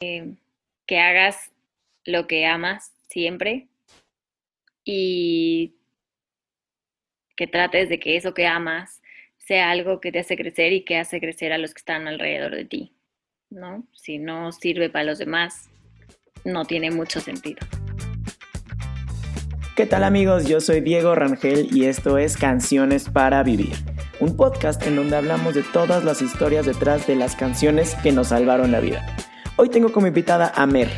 que hagas lo que amas siempre y que trates de que eso que amas sea algo que te hace crecer y que hace crecer a los que están alrededor de ti, ¿no? Si no sirve para los demás, no tiene mucho sentido. ¿Qué tal amigos? Yo soy Diego Rangel y esto es Canciones para Vivir, un podcast en donde hablamos de todas las historias detrás de las canciones que nos salvaron la vida. Hoy tengo como invitada a Mer.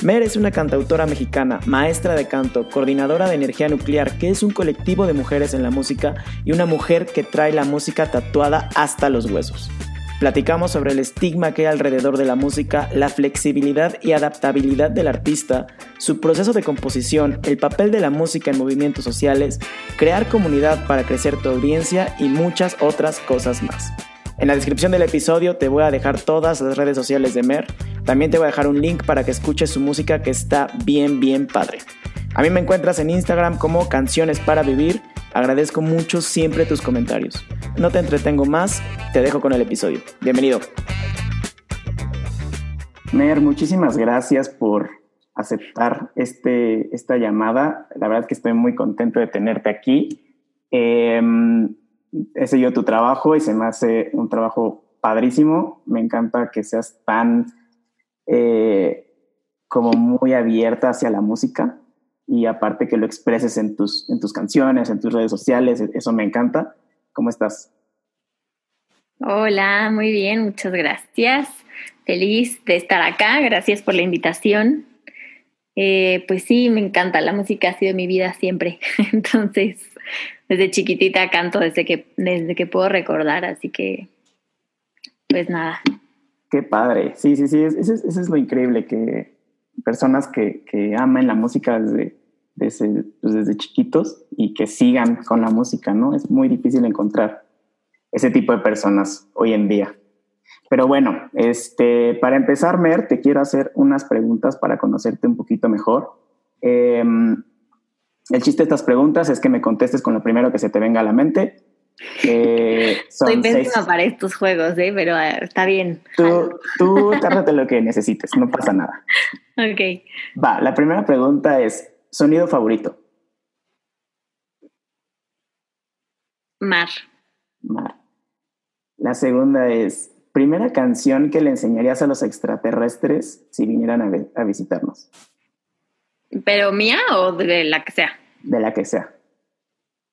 Mer es una cantautora mexicana, maestra de canto, coordinadora de energía nuclear, que es un colectivo de mujeres en la música y una mujer que trae la música tatuada hasta los huesos. Platicamos sobre el estigma que hay alrededor de la música, la flexibilidad y adaptabilidad del artista, su proceso de composición, el papel de la música en movimientos sociales, crear comunidad para crecer tu audiencia y muchas otras cosas más. En la descripción del episodio te voy a dejar todas las redes sociales de Mer. También te voy a dejar un link para que escuches su música que está bien, bien padre. A mí me encuentras en Instagram como Canciones para Vivir. Agradezco mucho siempre tus comentarios. No te entretengo más, te dejo con el episodio. Bienvenido. Mer, muchísimas gracias por aceptar este, esta llamada. La verdad es que estoy muy contento de tenerte aquí. Eh, he seguido tu trabajo y se me hace un trabajo padrísimo. Me encanta que seas tan eh, como muy abierta hacia la música y aparte que lo expreses en tus, en tus canciones, en tus redes sociales, eso me encanta. ¿Cómo estás? Hola, muy bien, muchas gracias. Feliz de estar acá, gracias por la invitación. Eh, pues sí, me encanta, la música ha sido mi vida siempre, entonces desde chiquitita canto desde que, desde que puedo recordar, así que, pues nada. Qué padre, sí, sí, sí, eso, es lo increíble, que personas que, que aman la música desde, desde, pues, desde chiquitos y que sigan con la música, ¿no? Es muy difícil encontrar ese tipo de personas hoy en día. Pero bueno, este, para empezar, Mer, te quiero hacer unas preguntas para conocerte un poquito mejor. Eh, el chiste de estas preguntas es que me contestes con lo primero que se te venga a la mente. Eh, Soy pésima para estos juegos, ¿eh? pero eh, está bien. Tú, tú tárdate lo que necesites, no pasa nada. Ok. Va, la primera pregunta es, ¿sonido favorito? Mar. Mar. La segunda es, primera canción que le enseñarías a los extraterrestres si vinieran a visitarnos. ¿Pero mía o de la que sea? De la que sea.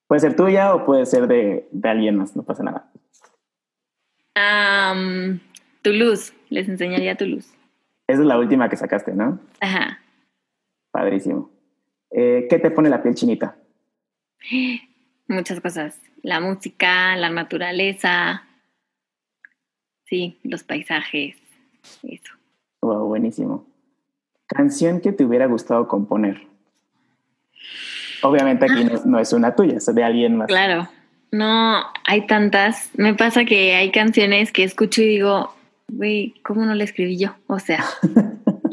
Puede ser tuya o puede ser de, alguien más, no pasa nada. Tu luz, les enseñaría tu luz. Esa es la última que sacaste, ¿no? Ajá. Padrísimo. Eh, ¿Qué te pone la piel chinita? Muchas cosas. La música, la naturaleza, sí, los paisajes, eso. Wow, buenísimo. Canción que te hubiera gustado componer. Obviamente aquí no, es una tuya, es de alguien más. Claro. No, hay tantas. Me pasa que hay canciones que escucho y digo, güey, ¿cómo no la escribí yo? O sea,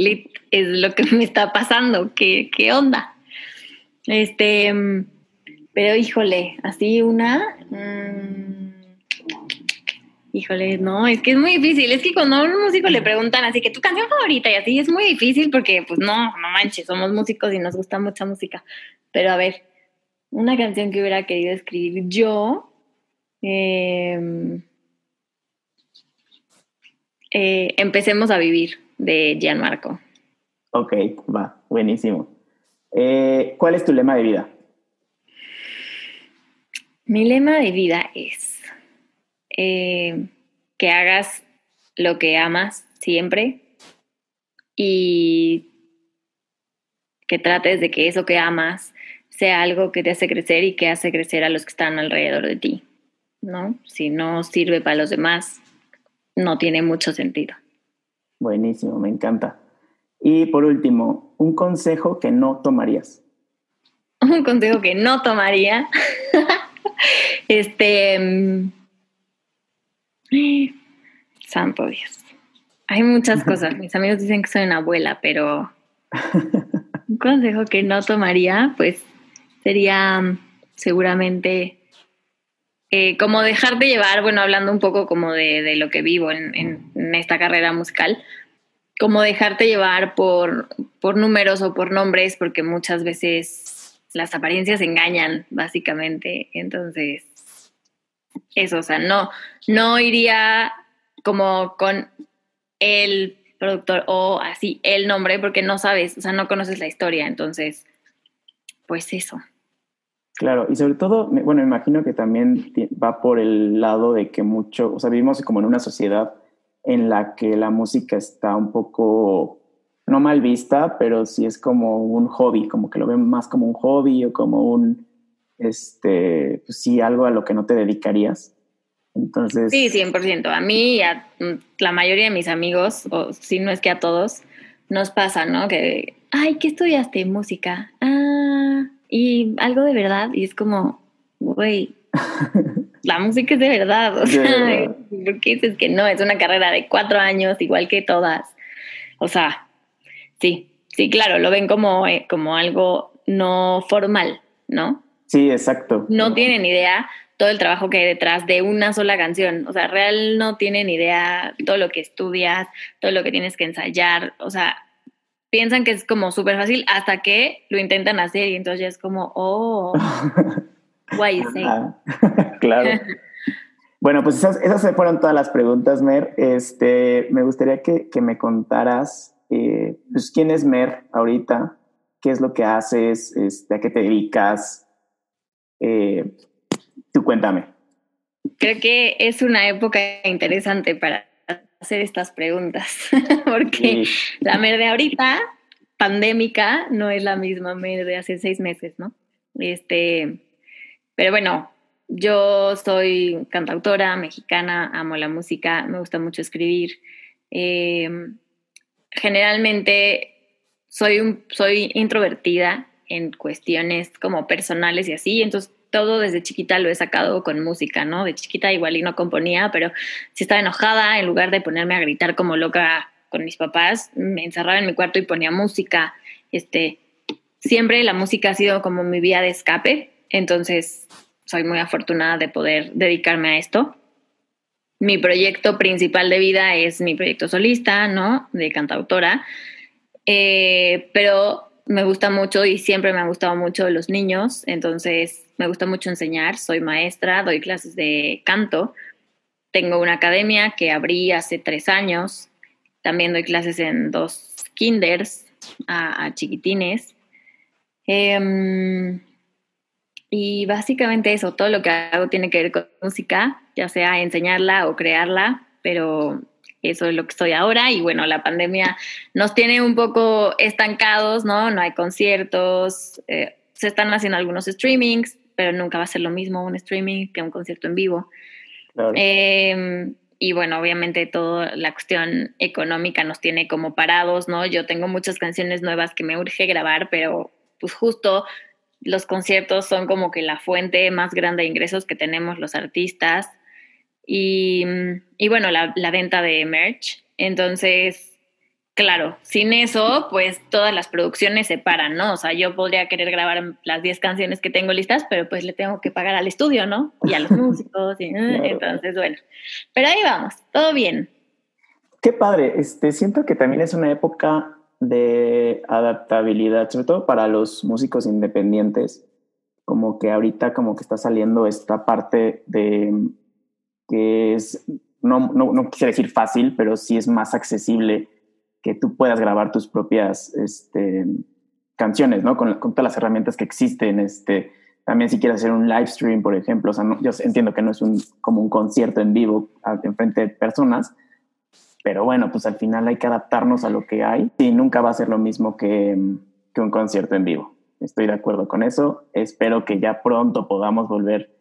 es lo que me está pasando. ¿Qué, qué onda? Este, pero híjole, así una. Mm, Híjole, no, es que es muy difícil. Es que cuando a un músico le preguntan así que tu canción favorita y así es muy difícil porque, pues no, no manches, somos músicos y nos gusta mucha música. Pero a ver, una canción que hubiera querido escribir yo. Em, eh, empecemos a vivir de Gianmarco. Ok, va, buenísimo. Eh, ¿Cuál es tu lema de vida? Mi lema de vida es eh, que hagas lo que amas siempre y que trates de que eso que amas sea algo que te hace crecer y que hace crecer a los que están alrededor de ti, ¿no? Si no sirve para los demás, no tiene mucho sentido. Buenísimo, me encanta. Y por último, un consejo que no tomarías. Un consejo que no tomaría. este, Santo Dios. Hay muchas cosas. Mis amigos dicen que soy una abuela, pero un consejo que no tomaría, pues sería mm, seguramente eh, como dejar de llevar, bueno, hablando un poco como de, lo que vivo en, esta carrera musical, como dejarte llevar por, por números o por nombres, porque muchas veces las apariencias engañan, básicamente. Entonces, eso, o sea, no, no iría como con el productor o así el nombre, porque no sabes, o sea, no conoces la historia. Entonces, pues eso. Claro, y sobre todo, bueno, me imagino que también va por el lado de que mucho, o sea, vivimos como en una sociedad en la que la música está un poco, no mal vista, pero sí es como un hobby, como que lo ven más como un hobby o como un, este, pues sí, algo a lo que no te dedicarías. Entonces... Sí, 100%. A mí y a la mayoría de mis amigos, o si no es que a todos, nos pasa, ¿no? Que, ay, ¿qué estudiaste? Música. Ah, y algo de verdad. Y es como, güey, la música es de verdad. O sea, ¿por qué dices que no? Es una carrera de cuatro años, igual que todas. O sea, sí, sí, claro, lo ven como, eh, como algo no formal, ¿no? Sí, exacto. No tienen idea todo el trabajo que hay detrás de una sola canción. O sea, real no tienen idea todo lo que estudias, todo lo que tienes que ensayar. O sea, piensan que es como súper fácil hasta que lo intentan hacer y entonces ya es como, oh, you say? claro. bueno, pues esas, esas fueron todas las preguntas, Mer. Este, me gustaría que, que me contaras, eh, pues, quién es Mer ahorita, qué es lo que haces, este, a qué te dedicas. Eh, tú cuéntame. Creo que es una época interesante para hacer estas preguntas, porque la Mer de ahorita, pandémica, no es la misma Mer de hace seis meses, ¿no? Este, pero bueno, yo soy cantautora mexicana, amo la música, me gusta mucho escribir. Em, generalmente soy, un, soy introvertida en cuestiones como personales y así, entonces todo desde chiquita lo he sacado con música, ¿no? De chiquita igual y no componía, pero si estaba enojada, en lugar de ponerme a gritar como loca con mis papás, me encerraba en mi cuarto y ponía música. Este, siempre la música ha sido como mi vía de escape, entonces soy muy afortunada de poder dedicarme a esto. Mi proyecto principal de vida es mi proyecto solista, ¿no? De cantautora. Eh, pero me gusta mucho y siempre me han gustado mucho los niños, entonces me gusta mucho enseñar, soy maestra, doy clases de canto, tengo una academia que abrí hace tres años, también doy clases en dos kinders a, chiquitines. Em, y básicamente eso, todo lo que hago tiene que ver con música, ya sea enseñarla o crearla, pero eso es lo que estoy ahora y bueno, la pandemia nos tiene un poco estancados, ¿no? No hay conciertos, eh, se están haciendo algunos streamings, pero nunca va a ser lo mismo un streaming que un concierto en vivo. Em, y bueno, obviamente toda la cuestión económica nos tiene como parados, ¿no? Yo tengo muchas canciones nuevas que me urge grabar, pero pues justo los conciertos son como que la fuente más grande de ingresos que tenemos los artistas. Y, y bueno, la, la venta de merch. Entonces, Claro, sin eso, pues todas las producciones se paran, ¿no? O sea, yo podría querer grabar las 10 canciones que tengo listas, pero pues le tengo que pagar al estudio, ¿no? Y a los músicos, y, eh, entonces, bueno. Pero ahí vamos, todo bien. Qué padre, este, siento que también es una época de adaptabilidad, sobre todo para los músicos independientes, como que ahorita como que está saliendo esta parte de que es, no, no, no quisiera decir fácil, pero sí es más accesible que tú puedas grabar tus propias este, canciones, ¿no? Con, todas las herramientas que existen. Este, también si quieres hacer un live stream, por ejemplo, o sea, yo entiendo que no es un, como un concierto en vivo en frente de personas, pero bueno, pues al final hay que adaptarnos a lo que hay y nunca va a ser lo mismo que, que un concierto en vivo. Estoy de acuerdo con eso. Espero que ya pronto podamos volver.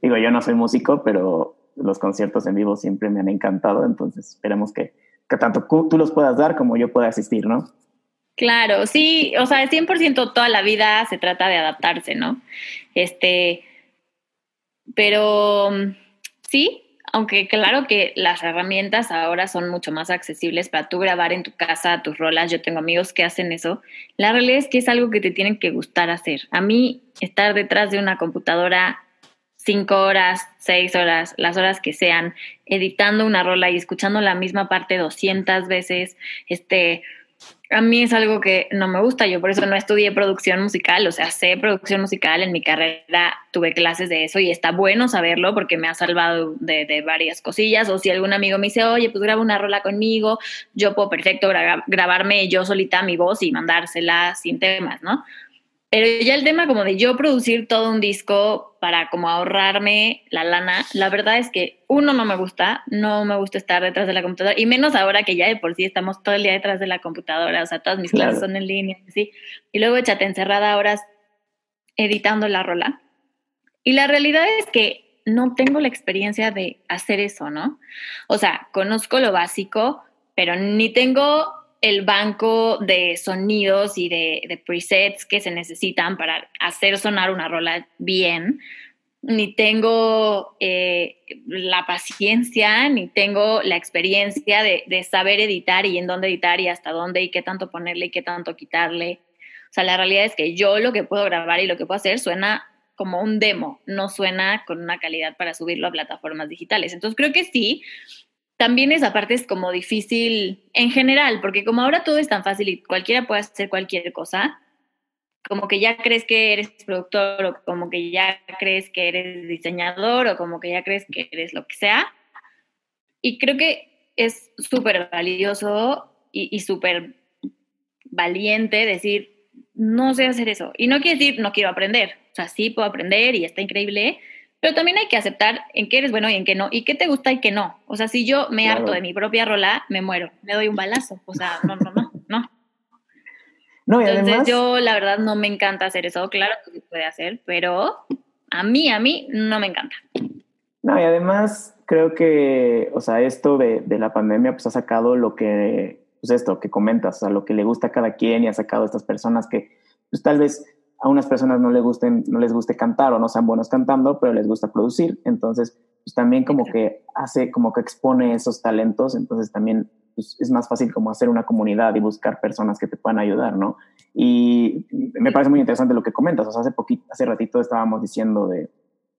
Digo, yo no soy músico, pero los conciertos en vivo siempre me han encantado, entonces esperemos que que tanto tú los puedas dar como yo pueda asistir, ¿no? Claro, sí, o sea, 100% toda la vida se trata de adaptarse, ¿no? Este, pero sí, aunque claro que las herramientas ahora son mucho más accesibles para tú grabar en tu casa tus rolas, yo tengo amigos que hacen eso, la realidad es que es algo que te tienen que gustar hacer. A mí estar detrás de una computadora cinco horas, seis horas, las horas que sean, editando una rola y escuchando la misma parte 200 veces, este, a mí es algo que no me gusta, yo por eso no estudié producción musical, o sea, sé producción musical, en mi carrera tuve clases de eso y está bueno saberlo porque me ha salvado de, varias cosillas, o si algún amigo me dice, oye, pues graba una rola conmigo, yo puedo perfecto grabarme yo solita mi voz y mandársela sin temas, ¿no? Pero ya el tema como de yo producir todo un disco para como ahorrarme la lana, la verdad es que uno no me gusta, no me gusta estar detrás de la computadora y menos ahora que ya de por sí estamos todo el día detrás de la computadora, o sea, todas mis clases son en línea, ¿sí? Y luego échate encerrada horas editando la rola. Y la realidad es que no tengo la experiencia de hacer eso, ¿no? O sea, conozco lo básico, pero ni tengo el banco de sonidos y de, presets que se necesitan para hacer sonar una rola bien, ni tengo eh, la paciencia, ni tengo la experiencia de, de, saber editar y en dónde editar y hasta dónde y qué tanto ponerle y qué tanto quitarle. O sea, la realidad es que yo lo que puedo grabar y lo que puedo hacer suena como un demo, no suena con una calidad para subirlo a plataformas digitales. Entonces creo que sí, también esa parte es como difícil en general, porque como ahora todo es tan fácil y cualquiera puede hacer cualquier cosa, como que ya crees que eres productor o como que ya crees que eres diseñador o como que ya crees que eres lo que sea. Y creo que es súper valioso y, súper valiente decir, no sé hacer eso. Y no quiere decir, no quiero aprender. O sea, sí puedo aprender y está increíble, pero también hay que aceptar en qué eres bueno y en qué no, y qué te gusta y qué no. O sea, si yo me harto de mi propia rola, me muero, me doy un balazo. O sea, no, no, no, no. no y Entonces yo la verdad no me encanta hacer eso. Claro que se puede hacer, pero a mí, a mí no me encanta. No, y además creo que, o sea, esto de, de la pandemia pues ha sacado lo que, pues esto que comentas, o sea, lo que le gusta a cada quien y ha sacado a estas personas que pues tal vez a unas personas no les, gusten, no les guste cantar o no sean buenos cantando, pero les gusta producir. Entonces, pues también como que hace, como que expone esos talentos. Entonces también pues, es más fácil como hacer una comunidad y buscar personas que te puedan ayudar, ¿no? Y me parece muy interesante lo que comentas. O sea, hace poquito, hace ratito estábamos diciendo de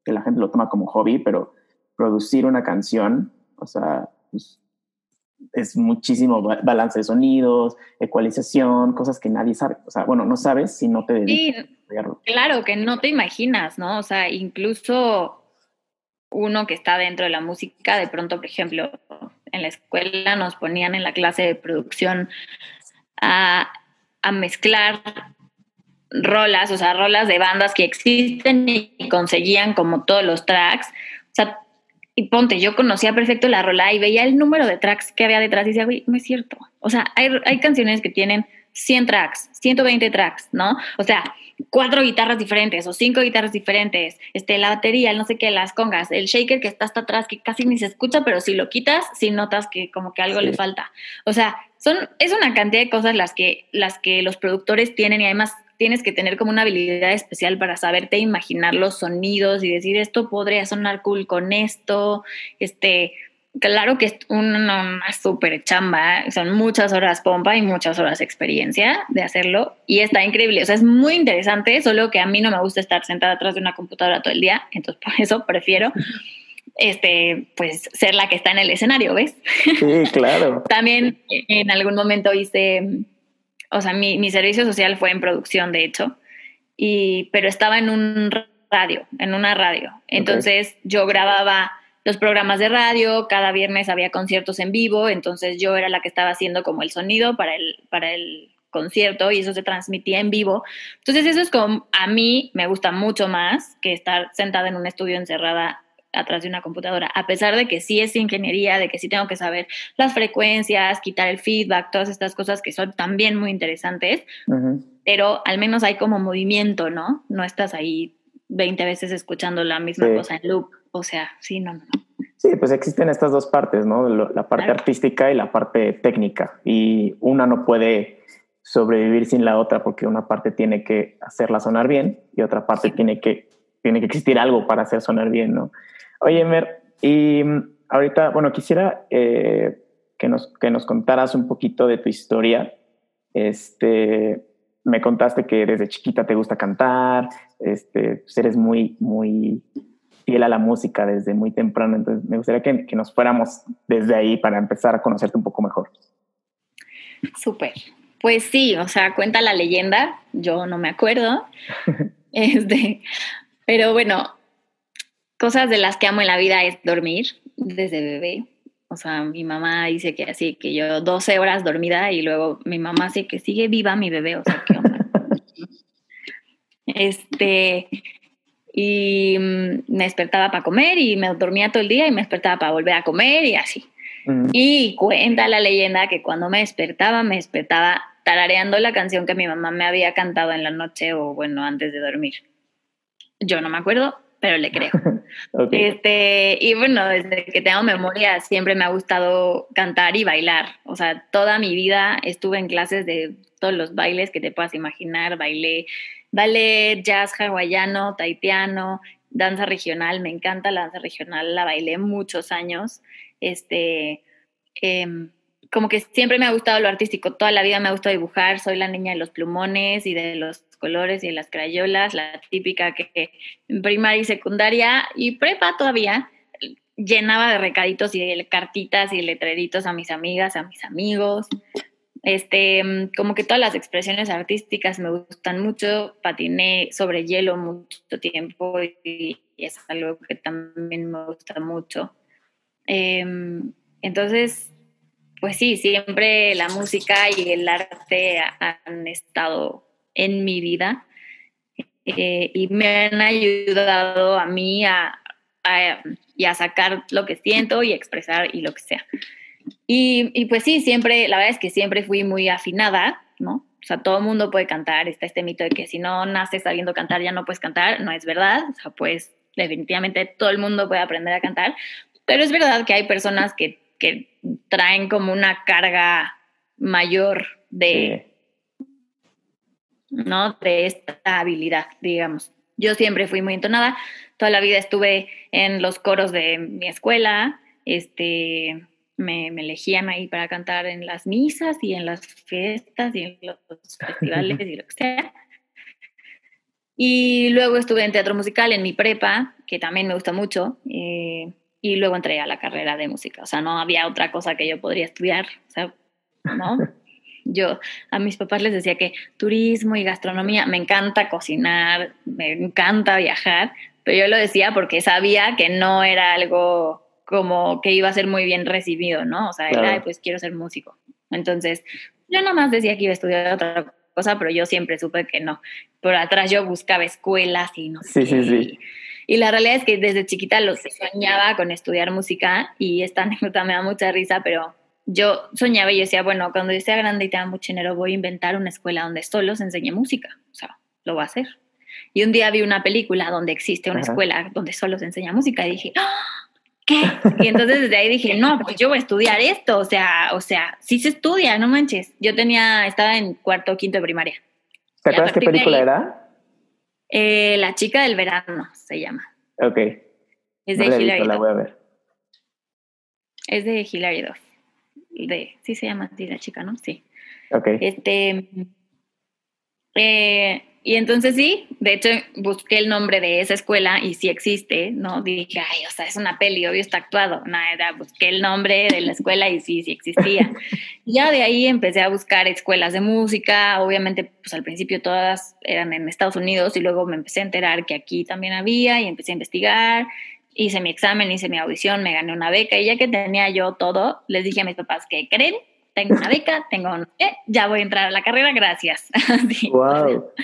que la gente lo toma como hobby, pero producir una canción, o sea, pues, es muchísimo balance de sonidos, ecualización, cosas que nadie sabe. O sea, bueno, no sabes si no te dedicas Claro, que no te imaginas, ¿no? O sea, incluso uno que está dentro de la música, de pronto, por ejemplo, en la escuela nos ponían en la clase de producción a, a mezclar rolas, o sea, rolas de bandas que existen y conseguían como todos los tracks. O sea, y ponte, yo conocía perfecto la rola y veía el número de tracks que había detrás y decía, güey, no es cierto. O sea, hay, hay canciones que tienen 100 tracks, 120 tracks, ¿no? O sea, cuatro guitarras diferentes o cinco guitarras diferentes, este, la batería, el no sé qué, las congas, el shaker que está hasta atrás, que casi ni se escucha, pero si lo quitas, si notas que como que algo le falta. O sea, son, es una cantidad de cosas las que, las que los productores tienen y además tienes que tener como una habilidad especial para saberte imaginar los sonidos y decir esto podría sonar cool con esto, este, claro que es una, súper chamba, son muchas horas pompa y muchas horas experiencia de hacerlo y está increíble, o sea, es muy interesante, solo que a mí no me gusta estar sentada atrás de una computadora todo el día, entonces por eso prefiero este, pues ser la que está en el escenario, ¿ves? Sí, claro. También en algún momento hice o sea, mi, servicio social fue en producción, de hecho, y, pero estaba en un radio, en una radio. Entonces yo grababa los programas de radio, cada viernes había conciertos en vivo, entonces yo era la que estaba haciendo como el sonido para el, para el concierto y eso se transmitía en vivo. Entonces eso es como, a mí me gusta mucho más que estar sentada en un estudio encerrada atrás de una computadora, a pesar de que sí es ingeniería, de que sí tengo que saber las frecuencias, quitar el feedback, todas estas cosas que son también muy interesantes, pero al menos hay como movimiento, ¿no? No estás ahí 20 veces escuchando la misma cosa en loop, o sea, sí, no, no. Sí, pues existen estas dos partes, ¿no? La parte artística y la parte técnica, y una no puede sobrevivir sin la otra porque una parte tiene que hacerla sonar bien y otra parte tiene que tiene que existir algo para hacer sonar bien, ¿no? Oye, Mer, y mm, ahorita, bueno, quisiera eh, que, nos, que nos contaras un poquito de tu historia. Este, me contaste que desde chiquita te gusta cantar, este, pues eres muy, muy fiel a la música desde muy temprano. Entonces, me gustaría que, que nos fuéramos desde ahí para empezar a conocerte un poco mejor. Súper. Pues sí, o sea, cuenta la leyenda, yo no me acuerdo. este, pero bueno, cosas de las que amo en la vida es dormir desde bebé. O sea, mi mamá dice que así, que yo 12 horas dormida y luego mi mamá dice que sigue viva mi bebé, o sea, ¿qué onda? este, y mm, me despertaba para comer y me dormía todo el día y me despertaba para volver a comer y así. Y cuenta la leyenda que cuando me despertaba, me despertaba tarareando la canción que mi mamá me había cantado en la noche o bueno, antes de dormir. Yo no me acuerdo, pero le creo. este, y bueno, desde que tengo memoria siempre me ha gustado cantar y bailar. O sea, toda mi vida estuve en clases de todos los bailes que te puedas imaginar. Bailé ballet, jazz hawaiano, taitiano, danza regional. Me encanta la danza regional, la bailé muchos años. Este, em, como que siempre me ha gustado lo artístico. Toda la vida me ha gustado dibujar. Soy la niña de los plumones y de los colores y las crayolas, la típica que en primaria y secundaria y prepa todavía llenaba de recaditos y de cartitas y letreritos a mis amigas, a mis amigos. Este, como que todas las expresiones artísticas me gustan mucho. Patiné sobre hielo mucho tiempo y, es algo que también me gusta mucho. Em, entonces, pues sí, siempre la música y el arte han estado en mi vida eh, y me han ayudado a mí a, y a sacar lo que siento y expresar y lo que sea. Y, y, pues sí, siempre, la verdad es que siempre fui muy afinada, ¿no? O sea, todo el mundo puede cantar, está este mito de que si no naces sabiendo cantar ya no puedes cantar, no es verdad, o sea, pues definitivamente todo el mundo puede aprender a cantar, pero es verdad que hay personas que, que traen como una carga mayor de, ¿no? De esta habilidad, digamos. Yo siempre fui muy entonada, toda la vida estuve en los coros de mi escuela, este, me, me, elegían ahí para cantar en las misas y en las fiestas y en los festivales y lo que sea. Y luego estuve en teatro musical en mi prepa, que también me gusta mucho, eh, y luego entré a la carrera de música. O sea, no había otra cosa que yo podría estudiar, o sea, ¿no? Yo a mis papás les decía que turismo y gastronomía, me encanta cocinar, me encanta viajar, pero yo lo decía porque sabía que no era algo como que iba a ser muy bien recibido, ¿no? O sea, era, pues quiero ser músico. Entonces, yo nada más decía que iba a estudiar otra cosa, pero yo siempre supe que no. Por atrás yo buscaba escuelas y no sé. Sí, sí, sí. Y la realidad es que desde chiquita lo soñaba con estudiar música y esta anécdota me da mucha risa, pero yo soñaba y yo decía, bueno, cuando yo sea grande y tenga mucho dinero, voy a inventar una escuela donde solo se enseñe música. O sea, lo voy a hacer. Y un día vi una película donde existe una escuela donde solo se enseña música y dije, ¡Ah! ¿qué? Y entonces desde ahí dije, no, pues yo voy a estudiar esto. O sea, o sea, sí se estudia, no manches. Yo tenía, estaba en cuarto o quinto de primaria. ¿Te acuerdas qué película era? Eh, la chica del verano se llama. Ok. Es de Hilary La voy a ver. Es de Hilary Duff de, sí se llama así la chica, ¿no? Sí. Ok. Este, eh, y entonces sí, de hecho busqué el nombre de esa escuela y sí existe, ¿no? Dije, ay, o sea, es una peli, obvio está actuado. Nada, busqué el nombre de la escuela y sí, sí existía. ya de ahí empecé a buscar escuelas de música, obviamente, pues al principio todas eran en Estados Unidos y luego me empecé a enterar que aquí también había y empecé a investigar hice mi examen, hice mi audición, me gané una beca y ya que tenía yo todo, les dije a mis papás que creen, tengo una beca, tengo un, ya voy a entrar a la carrera, gracias. Wow.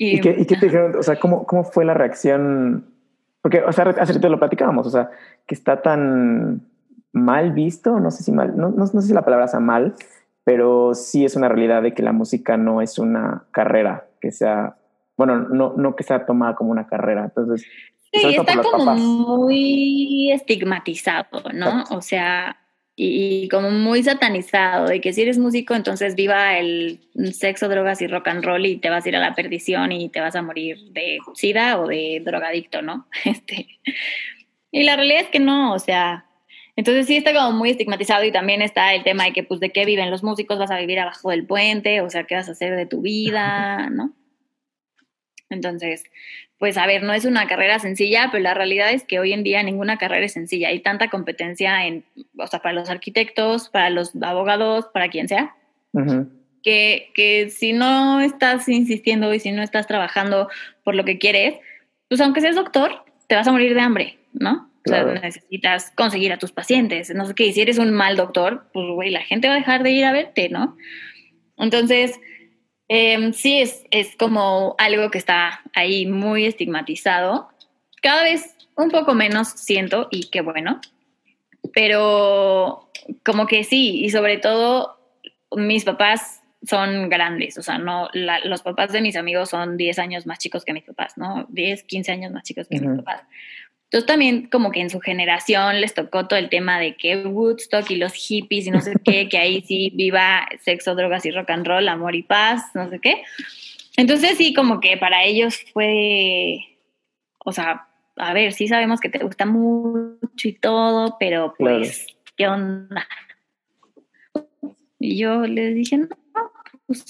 Y, qué, te dijeron? O sea, ¿cómo, ¿cómo fue la reacción? Porque, o sea, hace rato lo platicábamos, o sea, que está tan mal visto, no sé si mal, no, no, no sé si la palabra sea mal, pero sí es una realidad de que la música no es una carrera que sea, bueno, no, no que sea tomada como una carrera. Entonces, Sí, está como muy estigmatizado, ¿no? O sea, y, como muy satanizado, de que si eres músico, entonces viva el sexo, drogas y rock and roll y te vas a ir a la perdición y te vas a morir de sida o de drogadicto, ¿no? Este, y la realidad es que no, o sea, entonces sí está como muy estigmatizado y también está el tema de que, pues, ¿de qué viven los músicos? ¿Vas a vivir abajo del puente? O sea, ¿qué vas a hacer de tu vida? ¿No? Entonces, pues a ver, no es una carrera sencilla, pero la realidad es que hoy en día ninguna carrera es sencilla. Hay tanta competencia en, o sea, para los arquitectos, para los abogados, para quien sea, que, que si no estás insistiendo y si no estás trabajando por lo que quieres, pues aunque seas doctor, te vas a morir de hambre, ¿no? O sea, necesitas conseguir a tus pacientes, no sé qué, y si eres un mal doctor, pues güey, la gente va a dejar de ir a verte, ¿no? Entonces, Em, sí, es, es como algo que está ahí muy estigmatizado. Cada vez un poco menos siento y qué bueno, pero como que sí, y sobre todo mis papás son grandes, o sea, no, los papás de mis amigos son 10 años más chicos que mis papás, ¿no? 10, 15 años más chicos que mis papás. Entonces también como que en su generación les tocó todo el tema de que Woodstock y los hippies y no sé qué, que ahí sí viva sexo, drogas y rock and roll, amor y paz, no sé qué. Entonces sí, como que para ellos fue, o sea, a ver, sí sabemos que te gusta mucho y todo, pero pues, ¿qué onda? Y yo les dije, no, pues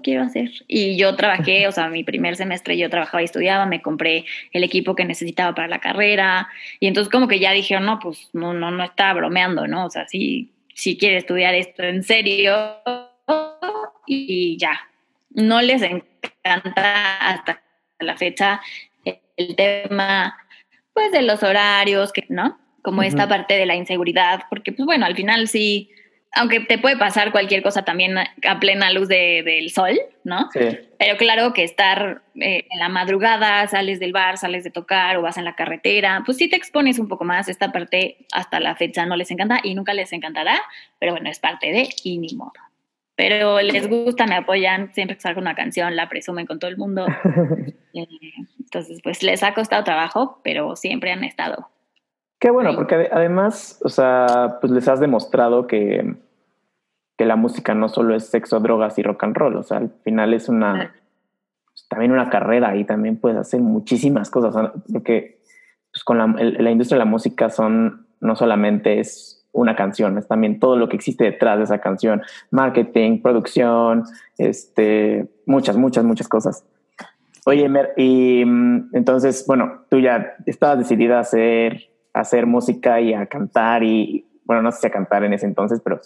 quiero hacer. Y yo trabajé, o sea, mi primer semestre yo trabajaba y estudiaba, me compré el equipo que necesitaba para la carrera. Y entonces como que ya dije, no, pues no, no, no estaba bromeando, ¿no? O sea, si, si quiere estudiar esto en serio y ya. No les encanta hasta la fecha el tema, pues, de los horarios, que, ¿no? Como esta parte de la inseguridad, porque, pues, bueno, al final sí aunque te puede pasar cualquier cosa también a plena luz del sol, ¿no? Sí. Pero claro que estar eh, en la madrugada, sales del bar, sales de tocar o vas en la carretera, pues sí te expones un poco más. Esta parte hasta la fecha no les encanta y nunca les encantará, pero bueno, es parte de y ni modo. Pero les gusta, me apoyan, siempre que salgo una canción la presumen con todo el mundo. Eh, entonces, pues les ha costado trabajo, pero siempre han estado Qué bueno, porque además, o sea, pues les has demostrado que, que la música no solo es sexo, drogas y rock and roll, o sea, al final es una, pues, también una carrera y también puedes hacer muchísimas cosas, porque pues con la, la, industria de la música son, no solamente es una canción, es también todo lo que existe detrás de esa canción, marketing, producción, este, muchas, muchas, muchas cosas. Oye, Mer, y mm, entonces, bueno, tú ya estabas decidida a hacer hacer música y a cantar y, bueno, no sé si a cantar en ese entonces, pero...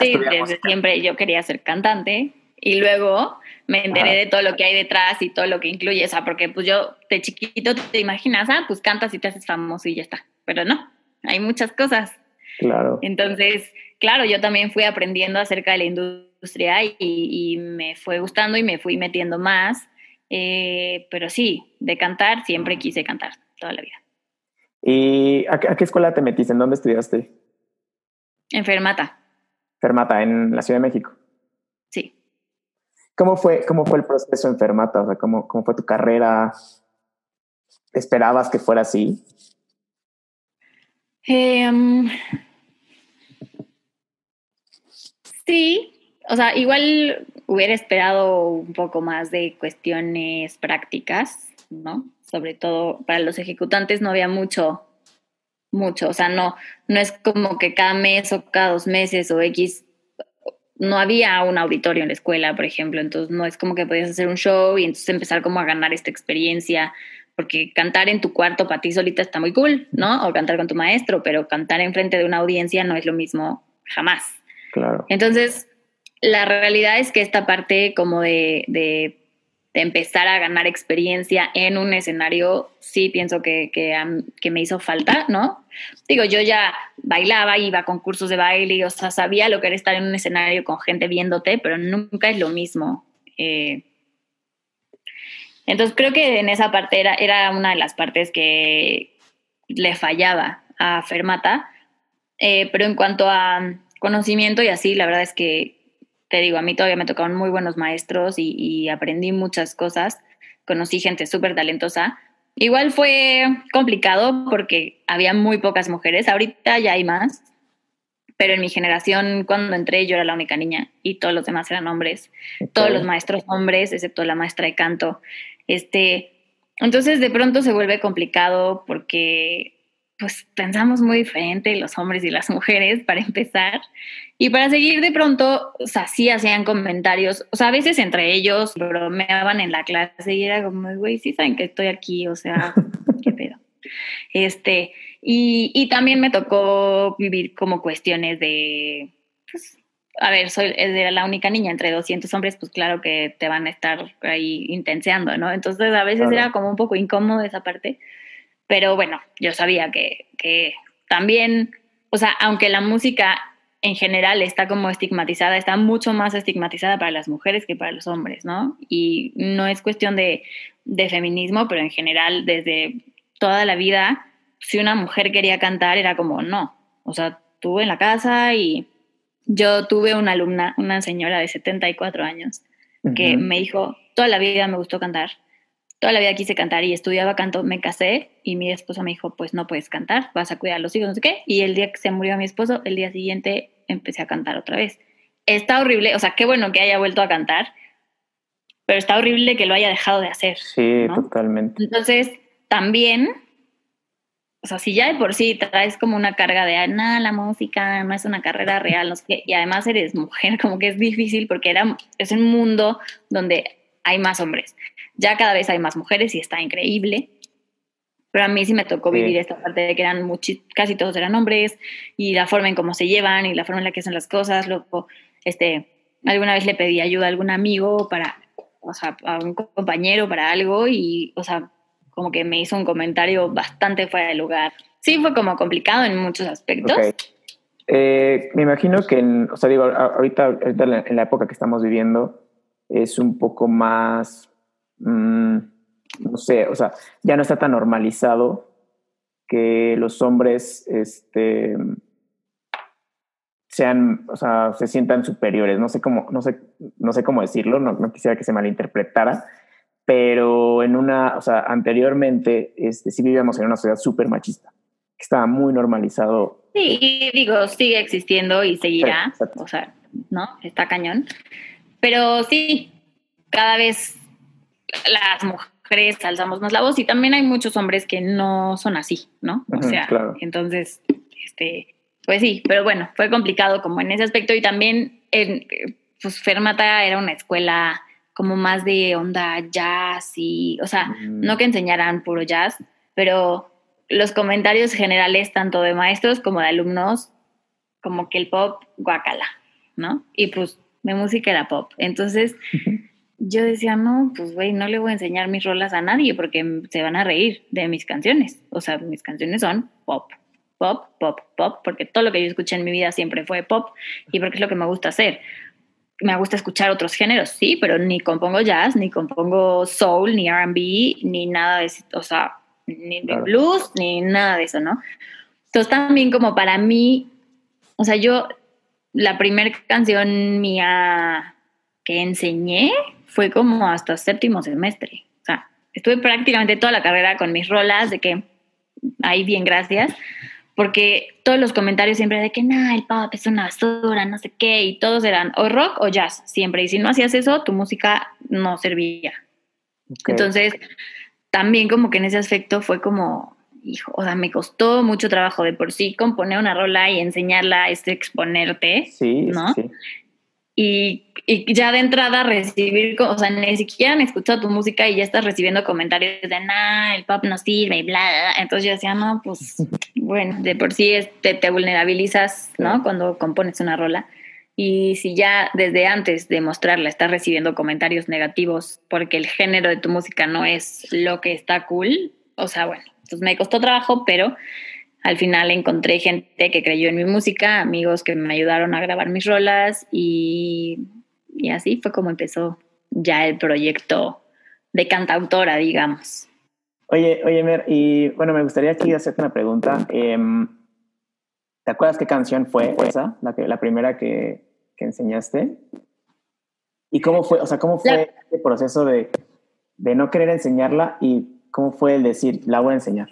Sí, desde siempre yo quería ser cantante y luego me enteré de todo lo que hay detrás y todo lo que incluye, o sea, porque pues yo de chiquito te imaginas, ah, pues cantas y te haces famoso y ya está, pero no, hay muchas cosas. Claro. Entonces, claro, yo también fui aprendiendo acerca de la industria y, me fue gustando y me fui metiendo más, eh, pero sí, de cantar siempre quise cantar toda la vida. ¿Y a, qué escuela te metiste? ¿En dónde estudiaste? En Fermata. Fermata, en la Ciudad de México. Sí. ¿Cómo fue, cómo fue el proceso en Fermata? O sea, ¿cómo, cómo fue tu carrera? ¿Esperabas que fuera así? Em, sí, o sea, igual hubiera esperado un poco más de cuestiones prácticas, ¿no? Sobre todo para los ejecutantes no había mucho, mucho, o sea, no, no es como que cada mes o cada dos meses o X, no había un auditorio en la escuela, por ejemplo, entonces no es como que podías hacer un show y entonces empezar como a ganar esta experiencia, porque cantar en tu cuarto para ti solita está muy cool, ¿no? O cantar con tu maestro, pero cantar en frente de una audiencia no es lo mismo jamás. Claro. Entonces, la realidad es que esta parte como de, de de empezar a ganar experiencia en un escenario, sí pienso que, que, me hizo falta, ¿no? Digo, yo ya bailaba, iba a concursos de baile, o sea, sabía lo que era estar en un escenario con gente viéndote, pero nunca es lo mismo. Eh. entonces creo que en esa parte era, era una de las partes que le fallaba a Fermata, eh, pero en cuanto a conocimiento y así, la verdad es que te digo, a mí todavía me tocaron muy buenos maestros y, aprendí muchas cosas, conocí gente súper talentosa. Igual fue complicado porque había muy pocas mujeres, ahorita ya hay más, pero en mi generación cuando entré yo era la única niña y todos los demás eran hombres, todos los maestros hombres, excepto la maestra de canto. Este, entonces de pronto se vuelve complicado porque pues pensamos muy diferente los hombres y las mujeres para empezar. Y para seguir de pronto, o sea, sí hacían comentarios, o sea, a veces entre ellos bromeaban en la clase y era como, güey, sí saben que estoy aquí, o sea, qué pedo. Este, y, y también me tocó vivir como cuestiones de, pues, a ver, soy era la única niña entre 200 hombres, pues claro que te van a estar ahí intenseando, ¿no? Entonces a veces era como un poco incómodo esa parte, pero bueno, yo sabía que, que también, o sea, aunque la música en general está como estigmatizada, está mucho más estigmatizada para las mujeres que para los hombres, ¿no? Y no es cuestión de, de feminismo, pero en general desde toda la vida, si una mujer quería cantar era como, no, o sea, tú en la casa y yo tuve una alumna, una señora de 74 años, que me dijo, toda la vida me gustó cantar, toda la vida quise cantar y estudiaba canto, me casé y mi esposo me dijo, pues no puedes cantar, vas a cuidar a los hijos, no sé qué. Y el día que se murió mi esposo, el día siguiente empecé a cantar otra vez. Está horrible, o sea, qué bueno que haya vuelto a cantar, pero está horrible que lo haya dejado de hacer. Sí, totalmente. Entonces, también o sea, si ya de por sí traes como una carga de, nada, la música no es una carrera real, no sé y además eres mujer, como que es difícil porque era, es un mundo donde hay más hombres. Ya cada vez hay más mujeres y está increíble. Pero a mí sí me tocó vivir esta parte de que eran casi todos eran hombres y la forma en cómo se llevan y la forma en la que hacen las cosas. Luego, este, alguna vez le pedí ayuda a algún amigo para, o sea, a un compañero para algo y, o sea, como que me hizo un comentario bastante fuera de lugar. Sí, fue como complicado en muchos aspectos. Eh, me imagino que, o sea, digo, ahorita, en la época que estamos viviendo es un poco más, mm, no sé, o sea, ya no está tan normalizado que los hombres, este, sean, o sea, se sientan superiores. No sé cómo, no sé, no sé cómo decirlo, no, no quisiera que se malinterpretara, pero en una, o sea, anteriormente este, sí vivíamos en una sociedad súper machista, que estaba muy normalizado. Sí, digo, sigue existiendo y seguirá, o sea, ¿no? Está cañón. Pero sí, cada vez las mujeres alzamos más la voz y también hay muchos hombres que no son así, ¿no? O sea, entonces, este, pues sí, pero bueno, fue complicado como en ese aspecto y también, en, pues Fermata era una escuela como más de onda jazz y, o sea, no que enseñaran puro jazz, pero los comentarios generales tanto de maestros como de alumnos, como que el pop guacala, ¿no? Y pues mi música era pop. Entonces yo decía, no, pues güey, no le voy a enseñar mis rolas a nadie porque se van a reír de mis canciones. O sea, mis canciones son pop, pop, pop, pop, porque todo lo que yo escuché en mi vida siempre fue pop y porque es lo que me gusta hacer me gusta escuchar otros géneros, sí, pero ni compongo jazz, ni compongo soul, ni RB, ni nada de eso, o sea, ni blues, ni nada de eso, ¿no? Entonces también como para mí, o sea, yo, la primera canción mía que enseñé fue como hasta séptimo semestre. O sea, estuve prácticamente toda la carrera con mis rolas de que ahí bien, gracias porque todos los comentarios siempre de que, nah, el pop es una basura, no sé qué, y todos eran o rock o jazz, siempre. Y si no hacías eso, tu música no servía. Entonces, también como que en ese aspecto fue como, hijo, o sea, me costó mucho trabajo de por sí componer una rola y enseñarla, este, exponerte, sí, ¿no? Sí. Y, y, ya de entrada recibir, o sea, ni siquiera han escuchado tu música y ya estás recibiendo comentarios de, nah, el pop no sirve y bla, Entonces yo decía, no, pues, bueno, de por sí te, te vulnerabilizas, ¿no? Cuando compones una rola. Y si ya desde antes de mostrarla estás recibiendo comentarios negativos porque el género de tu música no es lo que está cool, o sea, bueno, entonces me costó trabajo, pero al final encontré gente que creyó en mi música, amigos que me ayudaron a grabar mis rolas y, así fue como empezó ya el proyecto de cantautora, digamos. Oye, oye, Mer, y bueno, me gustaría aquí hacerte una pregunta. Em, ¿Te acuerdas qué canción fue esa, la, que, la primera que, que enseñaste? ¿Y cómo fue, o sea, cómo fue el proceso de, de no querer enseñarla y cómo fue el decir, la voy a enseñar?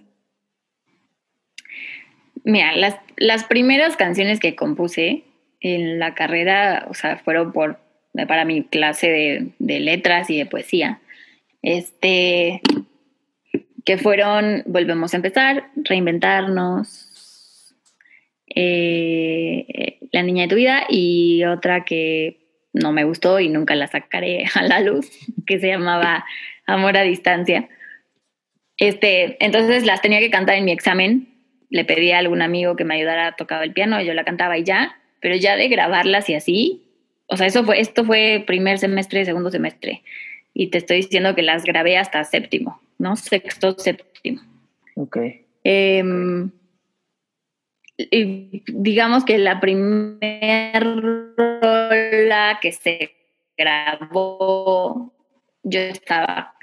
Mira, las, las primeras canciones que compuse en la carrera, o sea, fueron por, para mi clase de, letras y de poesía. Este, que fueron Volvemos a empezar, Reinventarnos, eh, La niña de tu vida y otra que no me gustó y nunca la sacaré a la luz, que se llamaba Amor a distancia. Este, entonces las tenía que cantar en mi examen. Le pedí a algún amigo que me ayudara a tocar el piano, yo la cantaba y ya, pero ya de grabarlas y así, o sea, eso fue, esto fue primer semestre, segundo semestre, y te estoy diciendo que las grabé hasta séptimo, ¿no? Sexto, séptimo. Ok. Em, digamos que la primera rola que se grabó, yo estaba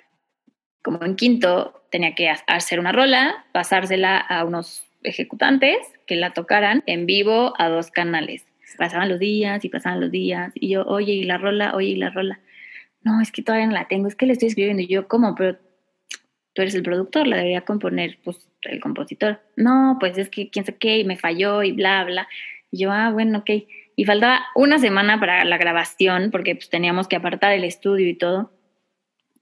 como en quinto, tenía que hacer una rola, pasársela a unos ejecutantes que la tocaran en vivo a dos canales. Pasaban los días y pasaban los días y yo, oye, y la rola, oye, y la rola. No, es que todavía no la tengo, es que le estoy escribiendo. Y yo, ¿cómo? Pero tú eres el productor, la debería componer pues el compositor. No, pues es que quién sé qué, y me falló y bla, bla. Y yo, ah, bueno, ok. Y faltaba una semana para la grabación porque pues teníamos que apartar el estudio y todo.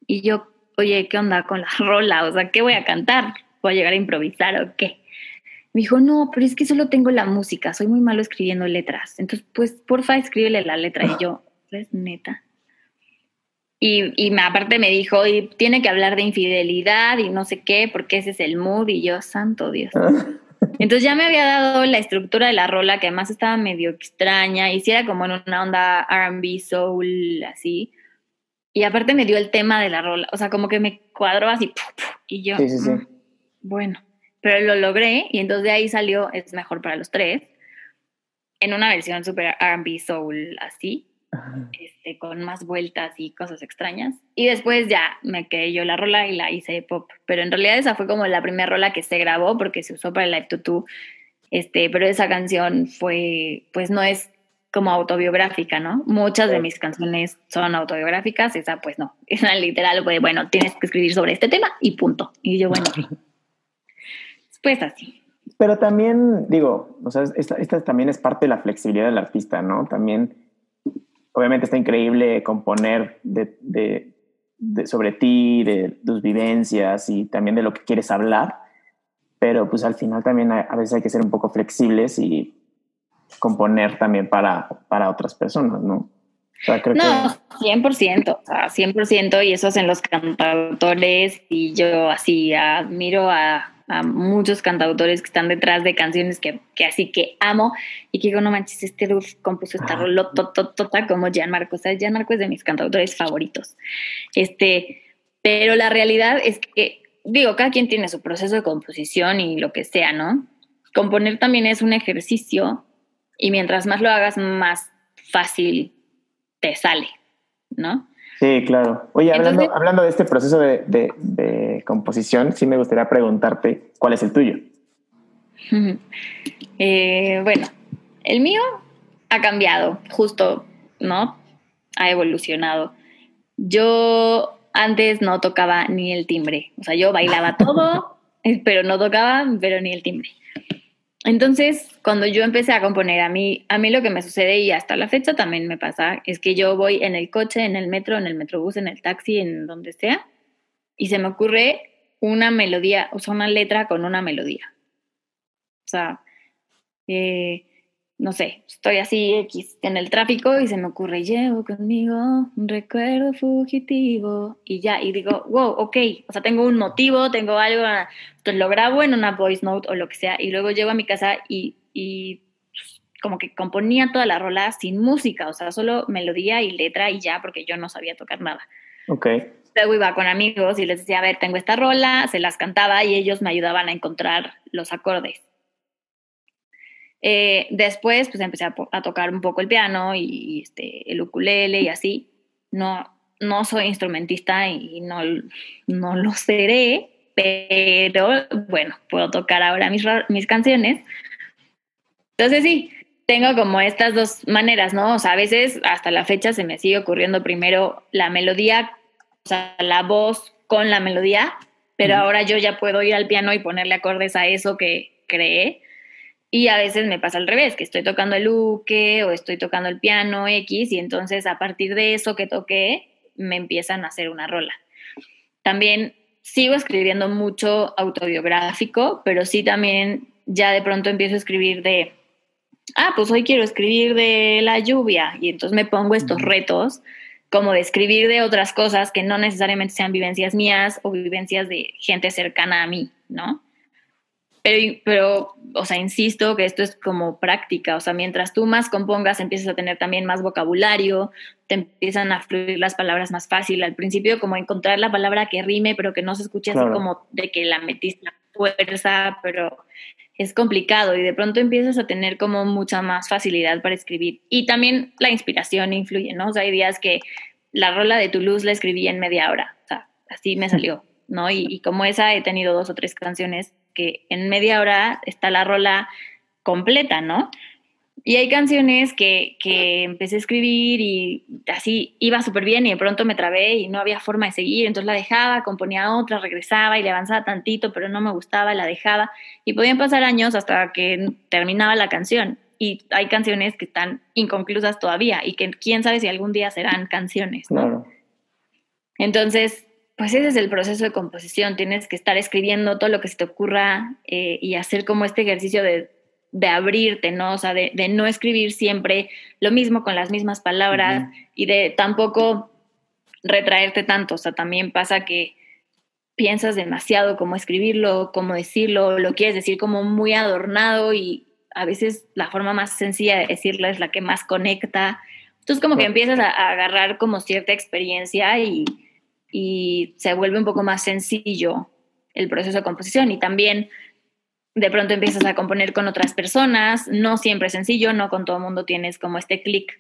Y yo, oye, ¿qué onda con la rola? O sea, ¿qué voy a cantar? ¿Voy a llegar a improvisar o qué? Me dijo, no, pero es que solo tengo la música, soy muy malo escribiendo letras. Entonces, pues, porfa, escríbele la letra. Y yo, es neta. Y, y me, aparte me dijo, y tiene que hablar de infidelidad y no sé qué, porque ese es el mood. Y yo, santo Dios. Entonces ya me había dado la estructura de la rola, que además estaba medio extraña, y si era como en una onda RB, soul, así. Y aparte me dio el tema de la rola, o sea, como que me cuadró así, y yo, Sí, sí, sí. "Mm, bueno, pero lo logré, y entonces de ahí salió Es Mejor para los Tres, en una versión super RB, soul, así, este, con más vueltas y cosas extrañas. Y después ya me quedé yo la rola y la hice pop. Pero en realidad esa fue como la primera rola que se grabó porque se usó para el Live Tutu. Este, pero esa canción fue, pues no es como autobiográfica, ¿no? Muchas de mis canciones son autobiográficas, esa pues no. Esa literal fue, bueno, tienes que escribir sobre este tema y punto. Y yo, bueno. pues así. Pero también, digo, o sea, esta, esta también es parte de la flexibilidad del artista, ¿no? También, obviamente está increíble componer de, de- de- sobre ti, de tus vivencias y también de lo que quieres hablar, pero pues al final también a, a veces hay que ser un poco flexibles y componer también para, para otras personas, ¿no? O sea, creo No, que... 100%, o sea, 100% y eso hacen los cantautores y yo así admiro a, a muchos cantautores que están detrás de canciones que, que así que amo y que digo, no manches, este dude compuso esta Ah. rolotototota como Gianmarco, o sea, Gianmarco es de mis cantautores favoritos. Este, pero la realidad es que, digo, cada quien tiene su proceso de composición y lo que sea, ¿no? Componer también es un ejercicio y mientras más lo hagas, más fácil te sale, ¿no? Sí, claro. Oye, hablando, Entonces- hablando de este proceso de, de- de composición, sí me gustaría preguntarte cuál es el tuyo. Eh, bueno, el mío ha cambiado, justo, ¿no? Ha evolucionado. Yo antes no tocaba ni el timbre, o sea, yo bailaba todo, eh, pero no tocaba, pero ni el timbre. Entonces, cuando yo empecé a componer, a mí, a mí lo que me sucede y hasta la fecha también me pasa, es que yo voy en el coche, en el metro, en el metrobús, en el taxi, en donde sea, y se me ocurre una melodía, o sea, una letra con una melodía. O sea, eh, no sé, estoy así X en el tráfico y se me ocurre, llevo conmigo un recuerdo fugitivo y ya, y digo, wow, ok, o sea, tengo un motivo, tengo algo, ah, entonces lo grabo en una voice note o lo que sea y luego llego a mi casa y, y pues, como que componía toda la rola sin música, o sea, solo melodía y letra y ya, porque yo no sabía tocar nada. Ok. Luego iba con amigos y les decía, a ver, tengo esta rola, se las cantaba y ellos me ayudaban a encontrar los acordes. Eh, después, pues empecé a, tocar un poco el piano y, y, este, el ukulele y así. No, no soy instrumentista y no, no lo seré, pero bueno, puedo tocar ahora mis, mis canciones. Entonces sí, tengo como estas dos maneras, ¿no? O sea, a veces hasta la fecha se me sigue ocurriendo primero la melodía, o sea, la voz con la melodía, pero ahora yo ya puedo ir al piano y ponerle acordes a eso que creé. Y a veces me pasa al revés, que estoy tocando el uke o estoy tocando el piano X y entonces a partir de eso que toqué me empiezan a hacer una rola. También sigo escribiendo mucho autobiográfico, pero sí también ya de pronto empiezo a escribir de, ah, pues hoy quiero escribir de la lluvia y entonces me pongo estos retos como de escribir de otras cosas que no necesariamente sean vivencias mías o vivencias de gente cercana a mí, ¿no? Pero, pero, o sea, insisto que esto es como práctica, o sea, mientras tú más compongas, empiezas a tener también más vocabulario, te empiezan a fluir las palabras más fácil. Al principio, como encontrar la palabra que rime, pero que no se escuche así como de que la metiste a fuerza, pero es complicado y de pronto empiezas a tener como mucha más facilidad para escribir. Y también la inspiración influye, ¿no? O sea, hay días que la rola de Toulouse la escribí en media hora, o sea, así me salió, ¿no? Y, y como esa he tenido dos o tres canciones que en media hora está la rola completa, ¿no? Y hay canciones que, que empecé a escribir y así iba súper bien y de pronto me trabé y no había forma de seguir, entonces la dejaba, componía otra, regresaba y le avanzaba tantito, pero no me gustaba, la dejaba y podían pasar años hasta que terminaba la canción. Y hay canciones que están inconclusas todavía y que quién sabe si algún día serán canciones. ¿no? Entonces, pues ese es el proceso de composición. Tienes que estar escribiendo todo lo que se te ocurra eh, y hacer como este ejercicio de de abrirte, ¿no? O sea, de, no escribir siempre lo mismo con las mismas palabras y de tampoco retraerte tanto. O sea, también pasa que piensas demasiado cómo escribirlo, cómo decirlo, lo quieres decir como muy adornado y a veces la forma más sencilla de decirlo es la que más conecta. Entonces como que empiezas a, agarrar como cierta experiencia y, y se vuelve un poco más sencillo el proceso de composición y también de pronto empiezas a componer con otras personas, no siempre es sencillo, no con todo el mundo tienes como este clic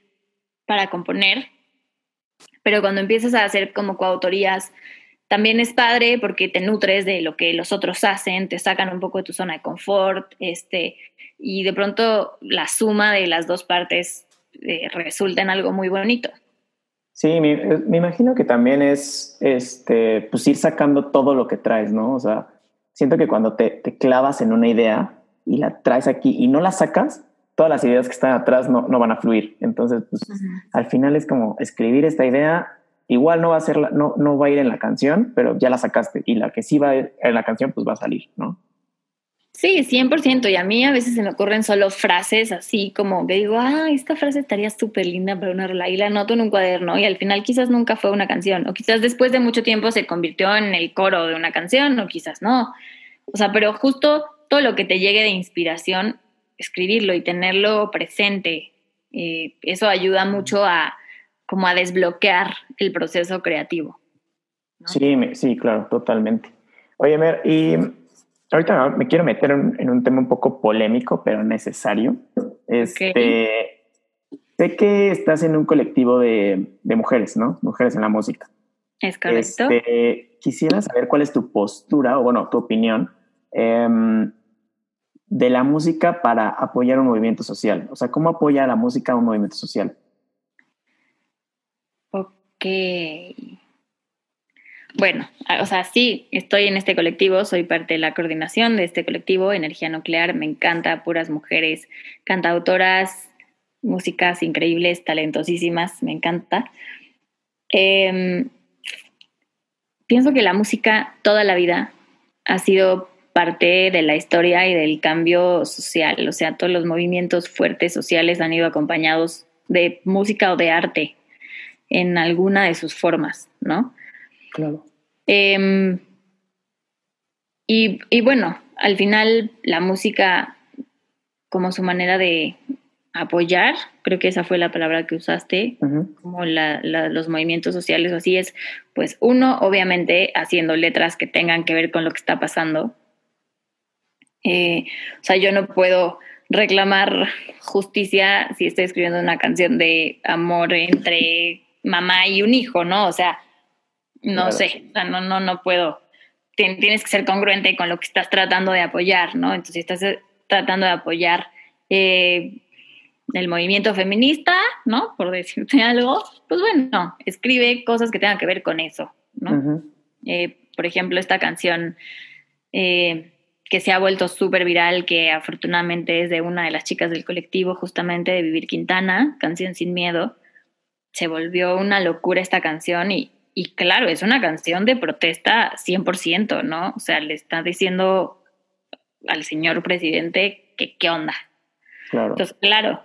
para componer, pero cuando empiezas a hacer como coautorías, también es padre porque te nutres de lo que los otros hacen, te sacan un poco de tu zona de confort, este, y de pronto la suma de las dos partes eh, resulta en algo muy bonito. Sí, me, me, imagino que también es este, pues ir sacando todo lo que traes, ¿no? O sea, siento que cuando te, te, clavas en una idea y la traes aquí y no la sacas, todas las ideas que están atrás no, no van a fluir. Entonces, pues, al final es como escribir esta idea, igual no va a ser, la, no, no va a ir en la canción, pero ya la sacaste y la que sí va en la canción, pues va a salir, ¿no? Sí, 100%. Y a mí a veces se me ocurren solo frases así como que digo, ah, esta frase estaría súper linda para una rola y la anoto en un cuaderno y al final quizás nunca fue una canción o quizás después de mucho tiempo se convirtió en el coro de una canción o quizás no. O sea, pero justo todo lo que te llegue de inspiración, escribirlo y tenerlo presente, eh, eso ayuda mucho a como a desbloquear el proceso creativo. Sí, sí, claro, totalmente. Oye, Mer, y ahorita me quiero meter en, un tema un poco polémico, pero necesario. Este, Sé que estás en un colectivo de, mujeres, ¿no? Mujeres en la música. Es correcto. Este, quisiera saber cuál es tu postura, o bueno, tu opinión, em, de la música para apoyar un movimiento social. O sea, ¿cómo apoya la música a un movimiento social? Ok. Bueno, o sea, sí, estoy en este colectivo, soy parte de la coordinación de este colectivo, Energía Nuclear, me encanta, puras mujeres, cantautoras, músicas increíbles, talentosísimas, me encanta. Em, pienso que la música toda la vida ha sido parte de la historia y del cambio social, o sea, todos los movimientos fuertes sociales han ido acompañados de música o de arte en alguna de sus formas, ¿no? Claro. Em, y, bueno, al final la música como su manera de apoyar, creo que esa fue la palabra que usaste, como los movimientos sociales, así es, pues uno, obviamente, haciendo letras que tengan que ver con lo que está pasando. Eh, o sea, yo no puedo reclamar justicia si estoy escribiendo una canción de amor entre mamá y un hijo, ¿no? O sea, no sé, no, no, no puedo. Tienes que ser congruente con lo que estás tratando de apoyar, ¿no? Entonces, si estás eh, tratando de apoyar eh, el movimiento feminista, ¿no? Por decirte algo, pues bueno, escribe cosas que tengan que ver con eso, ¿no? Eh, por ejemplo, esta canción que se ha vuelto súper viral, que afortunadamente es de una de las chicas del colectivo, justamente de Vivir Quintana, Canción Sin Miedo. Se volvió una locura esta canción y y claro, es una canción de protesta 100%, ¿no? O sea, le está diciendo al señor presidente que qué onda. Claro. Entonces, claro,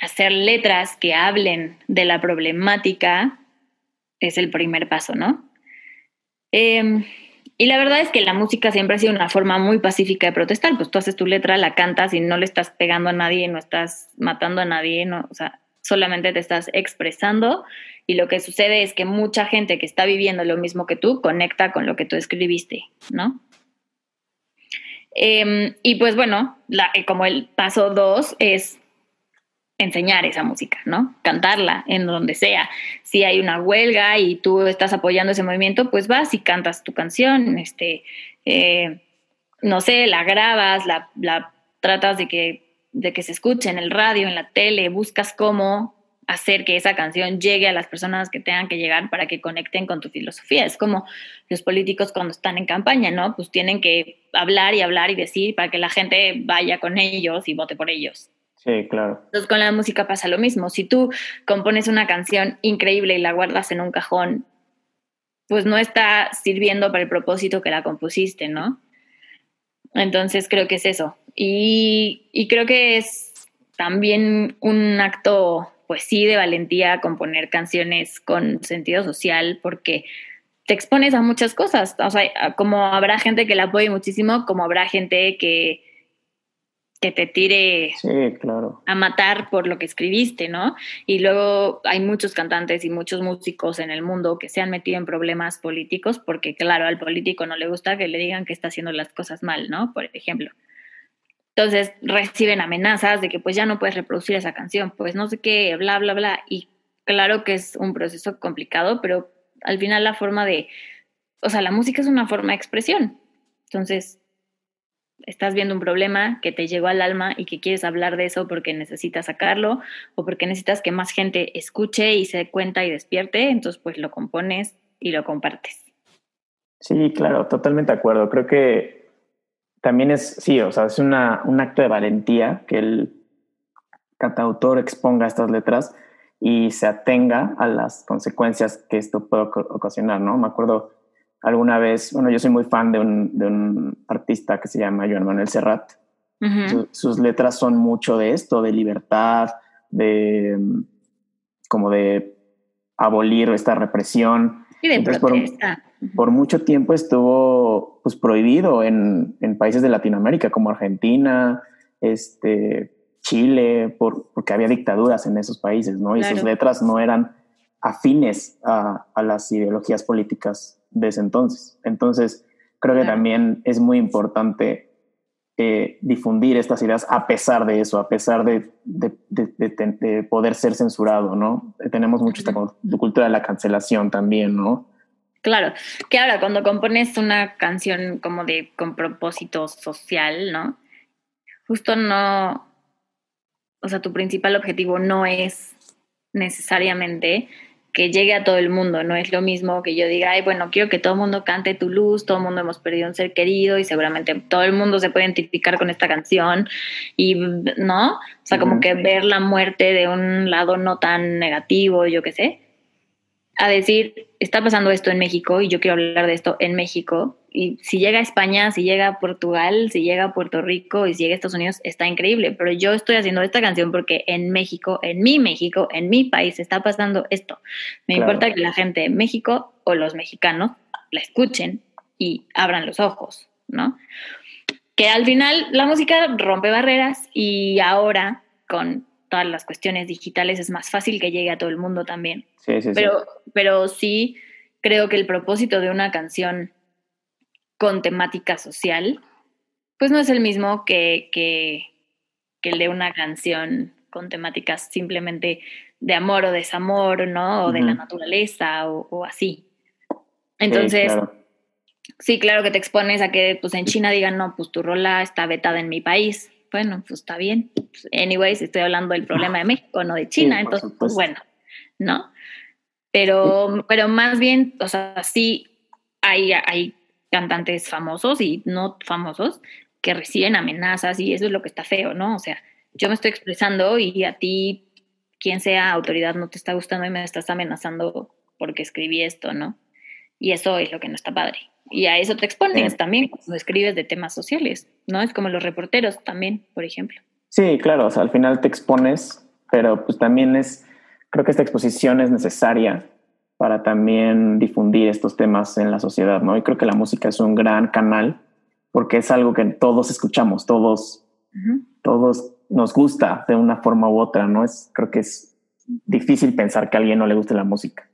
hacer letras que hablen de la problemática es el primer paso, ¿no? Em, y la verdad es que la música siempre ha sido una forma muy pacífica de protestar, pues tú haces tu letra, la cantas y no le estás pegando a nadie, no estás matando a nadie, no, o sea, solamente te estás expresando y lo que sucede es que mucha gente que está viviendo lo mismo que tú conecta con lo que tú escribiste, ¿no? Em, y pues bueno, como el paso dos es enseñar esa música, ¿no? Cantarla en donde sea. Si hay una huelga y tú estás apoyando ese movimiento, pues vas y cantas tu canción, este, eh, no sé, la grabas, la, la tratas de que, de que se escuche en el radio, en la tele, buscas cómo hacer que esa canción llegue a las personas que tengan que llegar para que conecten con tu filosofía. Es como los políticos cuando están en campaña, ¿no? Pues tienen que hablar y hablar y decir para que la gente vaya con ellos y vote por ellos. Sí, claro. Entonces con la música pasa lo mismo. Si tú compones una canción increíble y la guardas en un cajón, pues no está sirviendo para el propósito que la compusiste, ¿no? Entonces creo que es eso. Y, y creo que es también un acto, pues sí, de valentía componer canciones con sentido social, porque te expones a muchas cosas. O sea, como habrá gente que la apoye muchísimo, como habrá gente que que te tire claro. a matar por lo que escribiste, ¿no? Y luego hay muchos cantantes y muchos músicos en el mundo que se han metido en problemas políticos porque, claro, al político no le gusta que le digan que está haciendo las cosas mal, ¿no? Por ejemplo. Entonces reciben amenazas de que pues ya no puedes reproducir esa canción, pues no sé qué, bla, bla, bla. Y claro que es un proceso complicado, pero al final la forma de, o sea, la música es una forma de expresión. Entonces, estás viendo un problema que te llegó al alma y que quieres hablar de eso porque necesitas sacarlo o porque necesitas que más gente escuche y se dé cuenta y despierte, entonces pues lo compones y lo compartes. Sí, claro, totalmente de acuerdo. Creo que también es, sí, o sea, es una, un acto de valentía que el cantautor exponga estas letras y se atenga a las consecuencias que esto puede ocasionar, ¿no? Me acuerdo alguna vez, bueno, yo soy muy fan de un, de un artista que se llama Joan Manuel Serrat. sus letras son mucho de esto, de libertad, de como de abolir esta represión. Y de protesta. Por, mucho tiempo estuvo pues, prohibido en, en, países de Latinoamérica como Argentina, este, Chile, por, porque había dictaduras en esos países, ¿no? Y sus letras no eran afines a, a las ideologías políticas de ese entonces. Entonces, creo que también es muy importante eh, difundir estas ideas a pesar de eso, a pesar de, de, poder ser censurado, ¿no? Tenemos mucho esta cultura de la cancelación también, ¿no? Claro, que ahora cuando compones una canción como de con propósito social, ¿no? Justo no, o sea, tu principal objetivo no es necesariamente que llegue a todo el mundo. No es lo mismo que yo diga, ay, bueno, quiero que todo el mundo cante tu luz, todo el mundo hemos perdido un ser querido y seguramente todo el mundo se puede identificar con esta canción y, ¿no? O sea, como que ver la muerte de un lado no tan negativo, yo qué sé a decir, está pasando esto en México y yo quiero hablar de esto en México. Y si llega a España, si llega a Portugal, si llega a Puerto Rico y si llega a Estados Unidos, está increíble. Pero yo estoy haciendo esta canción porque en México, en mi México, en mi país está pasando esto. Me importa que la gente de México o los mexicanos la escuchen y abran los ojos, ¿no? Que al final la música rompe barreras y ahora con todas las cuestiones digitales es más fácil que llegue a todo el mundo también. Sí, sí, pero, sí. pero sí creo que el propósito de una canción con temática social, pues no es el mismo que, que, que el de una canción con temáticas simplemente de amor o desamor, ¿no? O de la naturaleza o, así. Entonces, sí claro. que te expones a que pues en China digan, no, pues tu rola está vetada en mi país bueno, pues está bien. Anyways, estoy hablando del problema de México, no de China, entonces, pues bueno, ¿no? Pero, pero más bien, o sea, sí hay, hay cantantes famosos y no famosos que reciben amenazas y eso es lo que está feo, ¿no? O sea, yo me estoy expresando y a ti, quien sea autoridad, no te está gustando y me estás amenazando porque escribí esto, ¿no? Y eso es lo que no está padre. Y a eso te expones también cuando escribes de temas sociales, ¿no? Es como los reporteros también, por ejemplo. Sí, claro, o sea, al final te expones, pero pues también es, creo que esta exposición es necesaria para también difundir estos temas en la sociedad, ¿no? Y creo que la música es un gran canal porque es algo que todos escuchamos, todos, todos nos gusta de una forma u otra, ¿no? Es, creo que es difícil pensar que a alguien no le guste la música.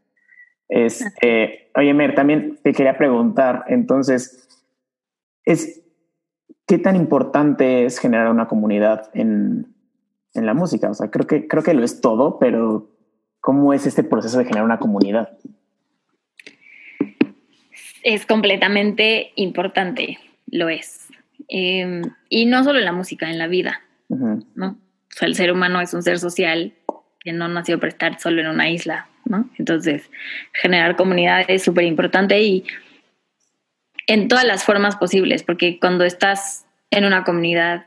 Este, oye, Mer, también te quería preguntar, entonces, es, ¿qué tan importante es generar una comunidad en, en la música? O sea, creo que, creo que lo es todo, pero ¿cómo es este proceso de generar una comunidad? Es completamente importante, lo es. Em, y no solo en la música, en la vida, ¿no? O sea, el ser humano es un ser social que no nació para estar solo en una isla, ¿no? Entonces, generar comunidad es súper importante y en todas las formas posibles, porque cuando estás en una comunidad,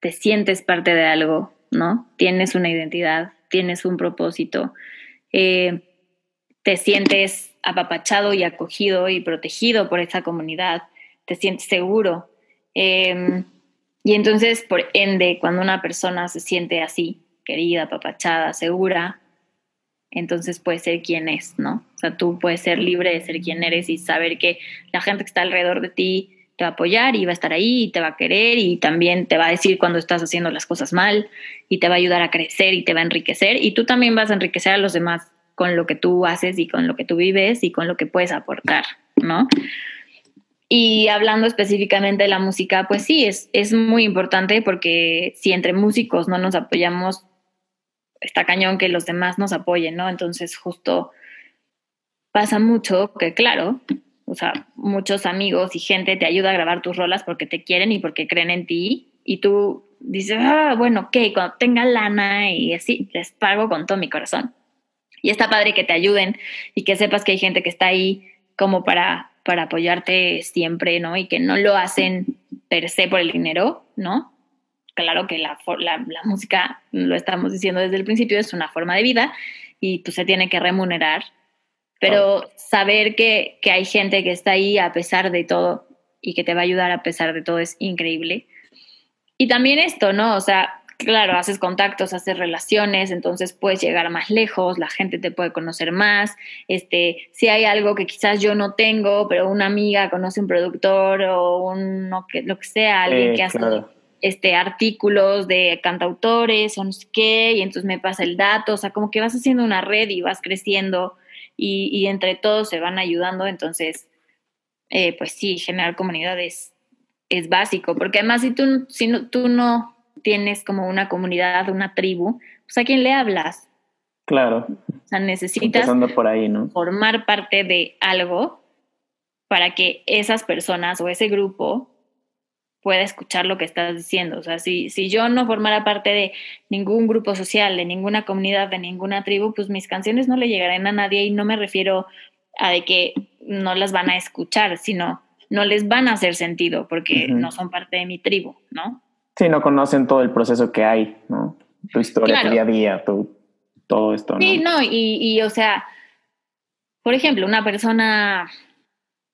te sientes parte de algo, ¿no? Tienes una identidad, tienes un propósito, eh, te sientes apapachado y acogido y protegido por esa comunidad, te sientes seguro. Em, y entonces, por ende, cuando una persona se siente así, querida, apapachada, segura, entonces puede ser quien es, ¿no? O sea, tú puedes ser libre de ser quien eres y saber que la gente que está alrededor de ti te va a apoyar y va a estar ahí y te va a querer y también te va a decir cuando estás haciendo las cosas mal y te va a ayudar a crecer y te va a enriquecer y tú también vas a enriquecer a los demás con lo que tú haces y con lo que tú vives y con lo que puedes aportar, ¿no? Y hablando específicamente de la música, pues sí, es, es muy importante porque si entre músicos no nos apoyamos, está cañón que los demás nos apoyen, ¿no? Entonces justo pasa mucho que, claro, o sea, muchos amigos y gente te ayuda a grabar tus rolas porque te quieren y porque creen en ti y tú dices, ah, bueno, ok, cuando tenga lana y así, les pago con todo mi corazón. Y está padre que te ayuden y que sepas que hay gente que está ahí como para, para apoyarte siempre, ¿no? Y que no lo hacen per se por el dinero, ¿no? claro que la, la, música, lo estamos diciendo desde el principio, es una forma de vida y pues se tiene que remunerar, pero saber que, que, hay gente que está ahí a pesar de todo y que te va a ayudar a pesar de todo es increíble. Y también esto, ¿no? O sea, claro, haces contactos, haces relaciones, entonces puedes llegar más lejos, la gente te puede conocer más. Este, si hay algo que quizás yo no tengo, pero una amiga conoce un productor o un, lo que, lo que sea, alguien que hace este, artículos de cantautores o no sé qué, y entonces me pasa el dato, o sea, como que vas haciendo una red y vas creciendo y, entre todos se van ayudando, entonces, eh, pues sí, generar comunidades es básico, porque además si tú, si no, tú no tienes como una comunidad, una tribu, pues a quién le hablas. Claro. O sea, necesitas por ahí, ¿no? formar parte de algo para que esas personas o ese grupo pueda escuchar lo que estás diciendo. O sea, si, si yo no formara parte de ningún grupo social, de ninguna comunidad, de ninguna tribu, pues mis canciones no le llegarán a nadie y no me refiero a de que no las van a escuchar, sino no les van a hacer sentido porque no son parte de mi tribu, ¿no? Sí, no conocen todo el proceso que hay, ¿no? Tu historia, tu día a día, tu, todo esto, ¿no? Sí, no, y, y o sea, por ejemplo, una persona,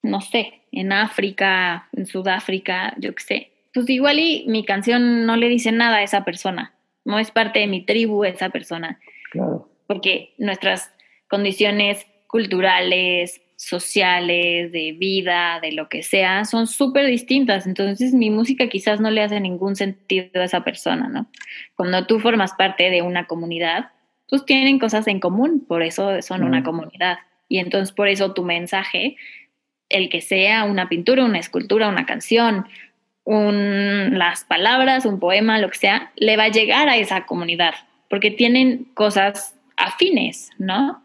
no sé, en África, en Sudáfrica, yo qué sé. Pues igual y mi canción no le dice nada a esa persona, no es parte de mi tribu esa persona. Claro. Porque nuestras condiciones culturales, sociales, de vida, de lo que sea, son súper distintas. Entonces mi música quizás no le hace ningún sentido a esa persona, ¿no? Cuando tú formas parte de una comunidad, pues tienen cosas en común, por eso son una comunidad. Y entonces por eso tu mensaje el que sea una pintura, una escultura, una canción, un, las palabras, un poema, lo que sea, le va a llegar a esa comunidad, porque tienen cosas afines, ¿no?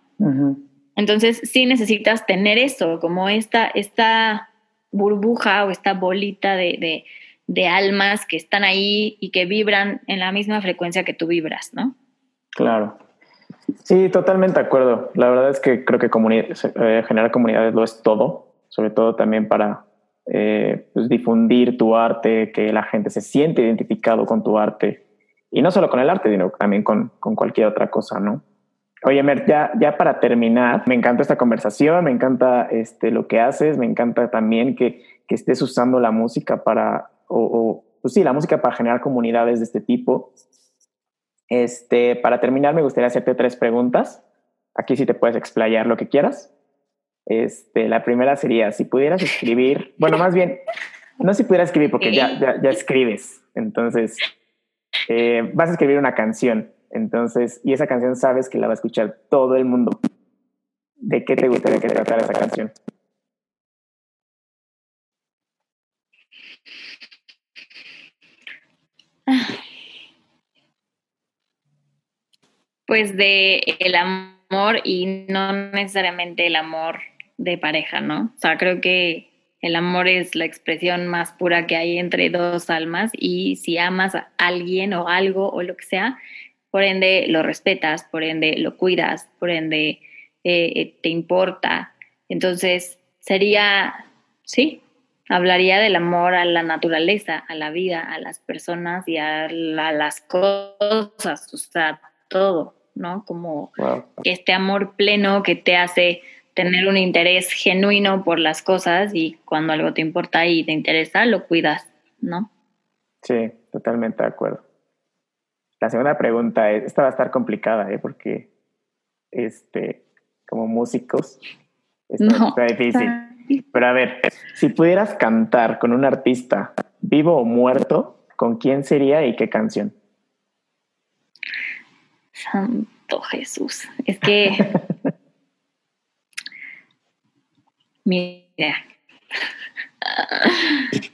Entonces sí necesitas tener eso, como esta, esta burbuja o esta bolita de, de, almas que están ahí y que vibran en la misma frecuencia que tú vibras, ¿no? Claro. Sí, totalmente de acuerdo. La verdad es que creo que eh, generar comunidades lo es todo sobre todo también para eh, pues, difundir tu arte, que la gente se siente identificado con tu arte. Y no solo con el arte, sino también con, con cualquier otra cosa, ¿no? Oye, Mer, ya, ya para terminar, me encanta esta conversación, me encanta este, lo que haces, me encanta también que, que estés usando la música para, o, o, pues sí, la música para generar comunidades de este tipo. Este, para terminar, me gustaría hacerte tres preguntas. Aquí sí te puedes explayar lo que quieras. Este, la primera sería, si pudieras escribir, bueno, más bien, no si pudieras escribir porque ya, ya, ya escribes, entonces eh, vas a escribir una canción, entonces, y esa canción sabes que la va a escuchar todo el mundo. ¿De qué te gustaría que tratara esa canción? Pues de el amor y no necesariamente el amor de pareja, ¿no? O sea, creo que el amor es la expresión más pura que hay entre dos almas y si amas a alguien o algo o lo que sea, por ende lo respetas, por ende lo cuidas, por ende eh, eh te importa. Entonces sería, sí, hablaría del amor a la naturaleza, a la vida, a las personas y a, la, a las cosas, o sea, todo, ¿no? Como wow. este amor pleno que te hace tener un interés genuino por las cosas y cuando algo te importa y te interesa, lo cuidas, ¿no? Sí, totalmente de acuerdo. La segunda pregunta es, esta va a estar complicada, ¿eh? Porque, este, como músicos, está, no, está difícil. Pero a ver, si pudieras cantar con un artista vivo o muerto, ¿con quién sería y qué canción? Santo Jesús. Es que Mira.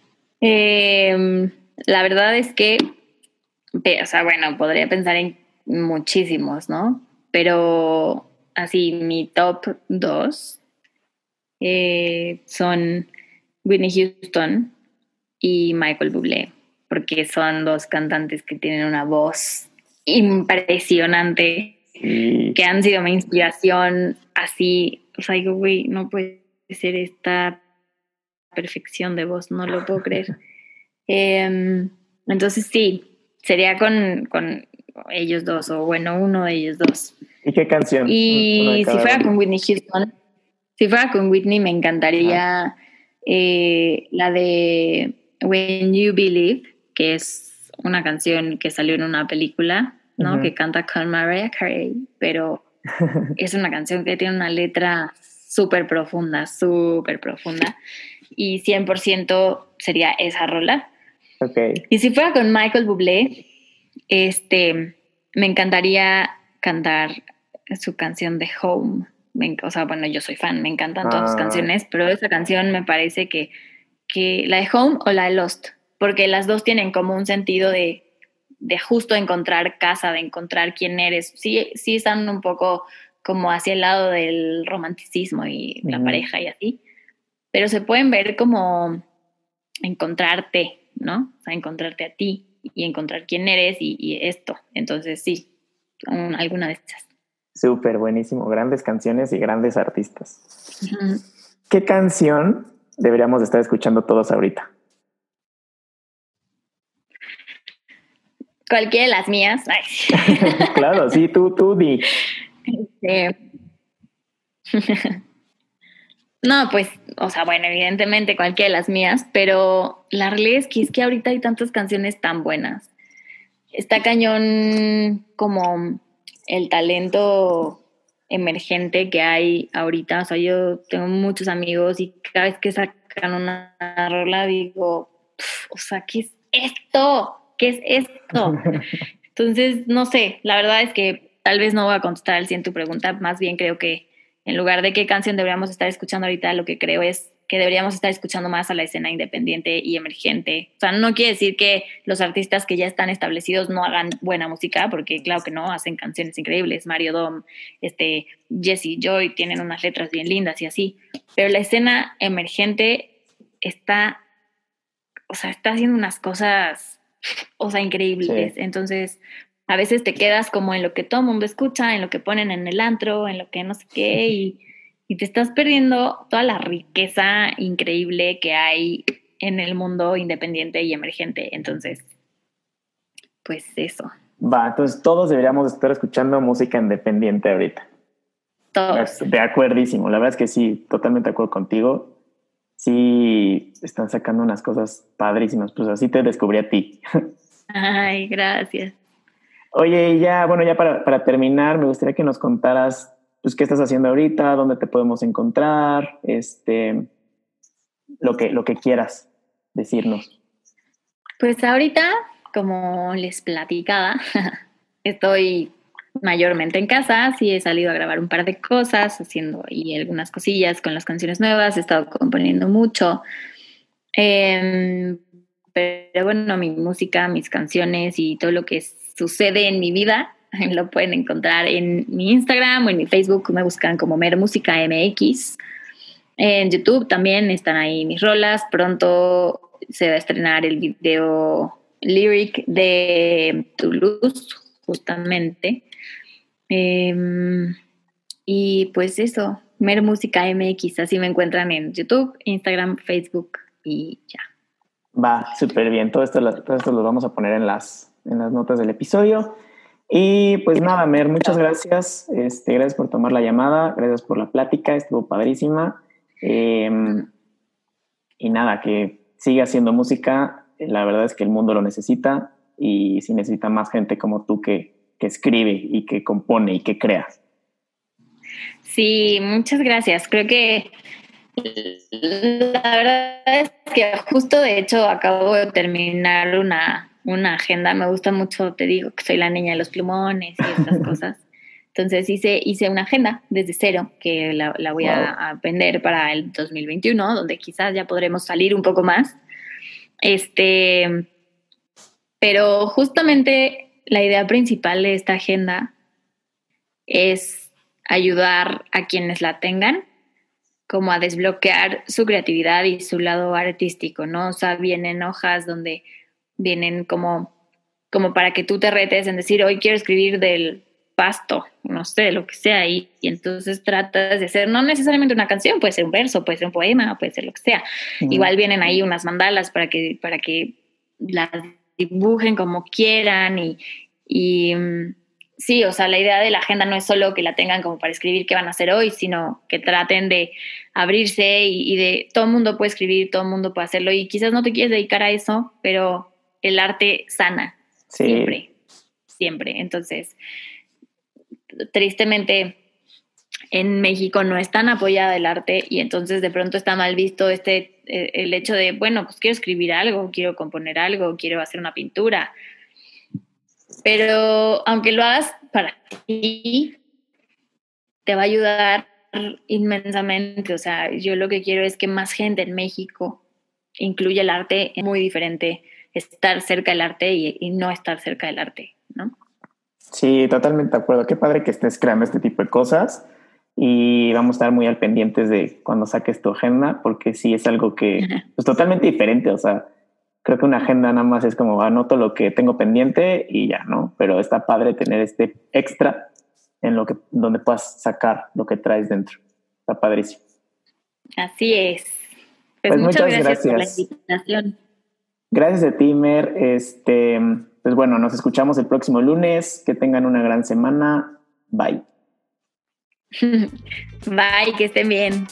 eh, la verdad es que, o sea, bueno, podría pensar en muchísimos, ¿no? Pero así, mi top dos eh, son Whitney Houston y Michael Bublé, porque son dos cantantes que tienen una voz impresionante, que han sido mi inspiración así, o sea, digo, güey, no puede ser esta perfección de voz, no lo puedo creer. Eh, entonces sí, sería con, con, ellos dos, o bueno, uno de ellos dos. ¿Y qué canción? Y si fuera con Whitney Houston, si fuera con Whitney me encantaría ah. eh, la de When You Believe, que es una canción que salió en una película, ¿no? Uh -huh. Que canta con Mariah Carey, pero es una canción que tiene una letra súper profunda, súper profunda. Y 100% sería esa rola. Okay. Y si fuera con Michael Bublé, este, me encantaría cantar su canción de Home. Me, o sea, bueno, yo soy fan, me encantan todas ah. sus canciones, pero esa canción me parece que, que la de Home o la de Lost, porque las dos tienen como un sentido de, de justo encontrar casa, de encontrar quién eres. Sí, sí están un poco como hacia el lado del romanticismo y la uh -huh. pareja y así, pero se pueden ver como encontrarte, ¿no? O sea, encontrarte a ti y encontrar quién eres y, y esto. Entonces, sí, un, alguna de estas. Súper, buenísimo. Grandes canciones y grandes artistas. Uh -huh. ¿Qué canción deberíamos estar escuchando todos ahorita? Cualquiera de las mías. claro, sí, tú, tú di. Este... no, pues, o sea, bueno, evidentemente cualquiera de las mías, pero la realidad es que es que ahorita hay tantas canciones tan buenas. Está cañón como el talento emergente que hay ahorita. O sea, yo tengo muchos amigos y cada vez que sacan una rola digo, o sea, ¿qué es esto? ¿Qué es esto? Entonces, no sé, la verdad es que tal vez no voy a contestar al 100 tu pregunta, más bien creo que en lugar de qué canción deberíamos estar escuchando ahorita, lo que creo es que deberíamos estar escuchando más a la escena independiente y emergente. O sea, no quiere decir que los artistas que ya están establecidos no hagan buena música, porque claro que no, hacen canciones increíbles. Mario Dom, este, Jesse Joy tienen unas letras bien lindas y así. Pero la escena emergente está, o sea, está haciendo unas cosas, o sea, increíbles. Sí. Entonces, a veces te quedas como en lo que todo el mundo escucha, en lo que ponen en el antro, en lo que no sé qué, y, y, te estás perdiendo toda la riqueza increíble que hay en el mundo independiente y emergente. Entonces, pues eso. Va, entonces todos deberíamos estar escuchando música independiente ahorita. Todos. De acuerdísimo, la verdad es que sí, totalmente de acuerdo contigo. Sí, están sacando unas cosas padrísimas, pues así te descubrí a ti. Ay, gracias. Oye, ya, bueno, ya para, para terminar, me gustaría que nos contaras, pues, qué estás haciendo ahorita, dónde te podemos encontrar, este, lo que, lo que quieras decirnos. Pues ahorita, como les platicaba, estoy mayormente en casa, sí he salido a grabar un par de cosas, haciendo ahí algunas cosillas con las canciones nuevas, he estado componiendo mucho. Em, pero bueno, mi música, mis canciones y todo lo que sucede en mi vida lo pueden encontrar en mi Instagram o en mi Facebook, me buscan como Mer Música MX. En YouTube también están ahí mis rolas. Pronto se va a estrenar el video lyric de Toulouse, justamente. Em, y pues eso, Mer Música MX, así me encuentran en YouTube, Instagram, Facebook y ya. Va, súper bien. Todo esto, todo esto lo vamos a poner en las, en las notas del episodio. Y pues nada, Mer, muchas gracias. Este, gracias por tomar la llamada, gracias por la plática, estuvo padrísima. Em, y nada, que siga haciendo música. La verdad es que el mundo lo necesita y si necesita más gente como tú que, que escribe y que compone y que crea. Sí, muchas gracias. Creo que la verdad es que justo de hecho acabo de terminar una, una agenda. Me gusta mucho, te digo, que soy la niña de los plumones y estas cosas. Entonces hice, hice una agenda desde cero que la, la voy a, a, vender para el 2021, donde quizás ya podremos salir un poco más. Este, pero justamente la idea principal de esta agenda es ayudar a quienes la tengan como a desbloquear su creatividad y su lado artístico, ¿no? O sea, vienen hojas donde vienen como, como para que tú te retes en decir, hoy quiero escribir del pasto, no sé, lo que sea, y, y, entonces tratas de hacer, no necesariamente una canción, puede ser un verso, puede ser un poema, puede ser lo que sea. Uh -huh. Igual vienen ahí unas mandalas para que, para que las dibujen como quieran y, y sí, o sea, la idea de la agenda no es solo que la tengan como para escribir qué van a hacer hoy, sino que traten de abrirse y, y de todo el mundo puede escribir, todo el mundo puede hacerlo y quizás no te quieres dedicar a eso, pero el arte sana sí. siempre, siempre. Entonces, tristemente en México no es tan apoyada el arte y entonces de pronto está mal visto este el hecho de, bueno, pues quiero escribir algo, quiero componer algo, quiero hacer una pintura. Pero aunque lo hagas para ti, te va a ayudar inmensamente. O sea, yo lo que quiero es que más gente en México incluya el arte. Muy diferente estar cerca del arte y, y no estar cerca del arte, ¿no? Sí, totalmente de acuerdo. Qué padre que estés creando este tipo de cosas y vamos a estar muy al pendientes de cuando saques tu agenda, porque sí es algo que es pues, totalmente diferente. O sea, creo que una agenda nada más es como anoto lo que tengo pendiente y ya, ¿no? Pero está padre tener este extra en lo que donde puedas sacar lo que traes dentro. Está padrísimo. Así es. Pues, pues muchas, muchas gracias, gracias, por la invitación. Gracias a ti, Mer. Este, pues bueno, nos escuchamos el próximo lunes. Que tengan una gran semana. Bye. Bye, que estén bien.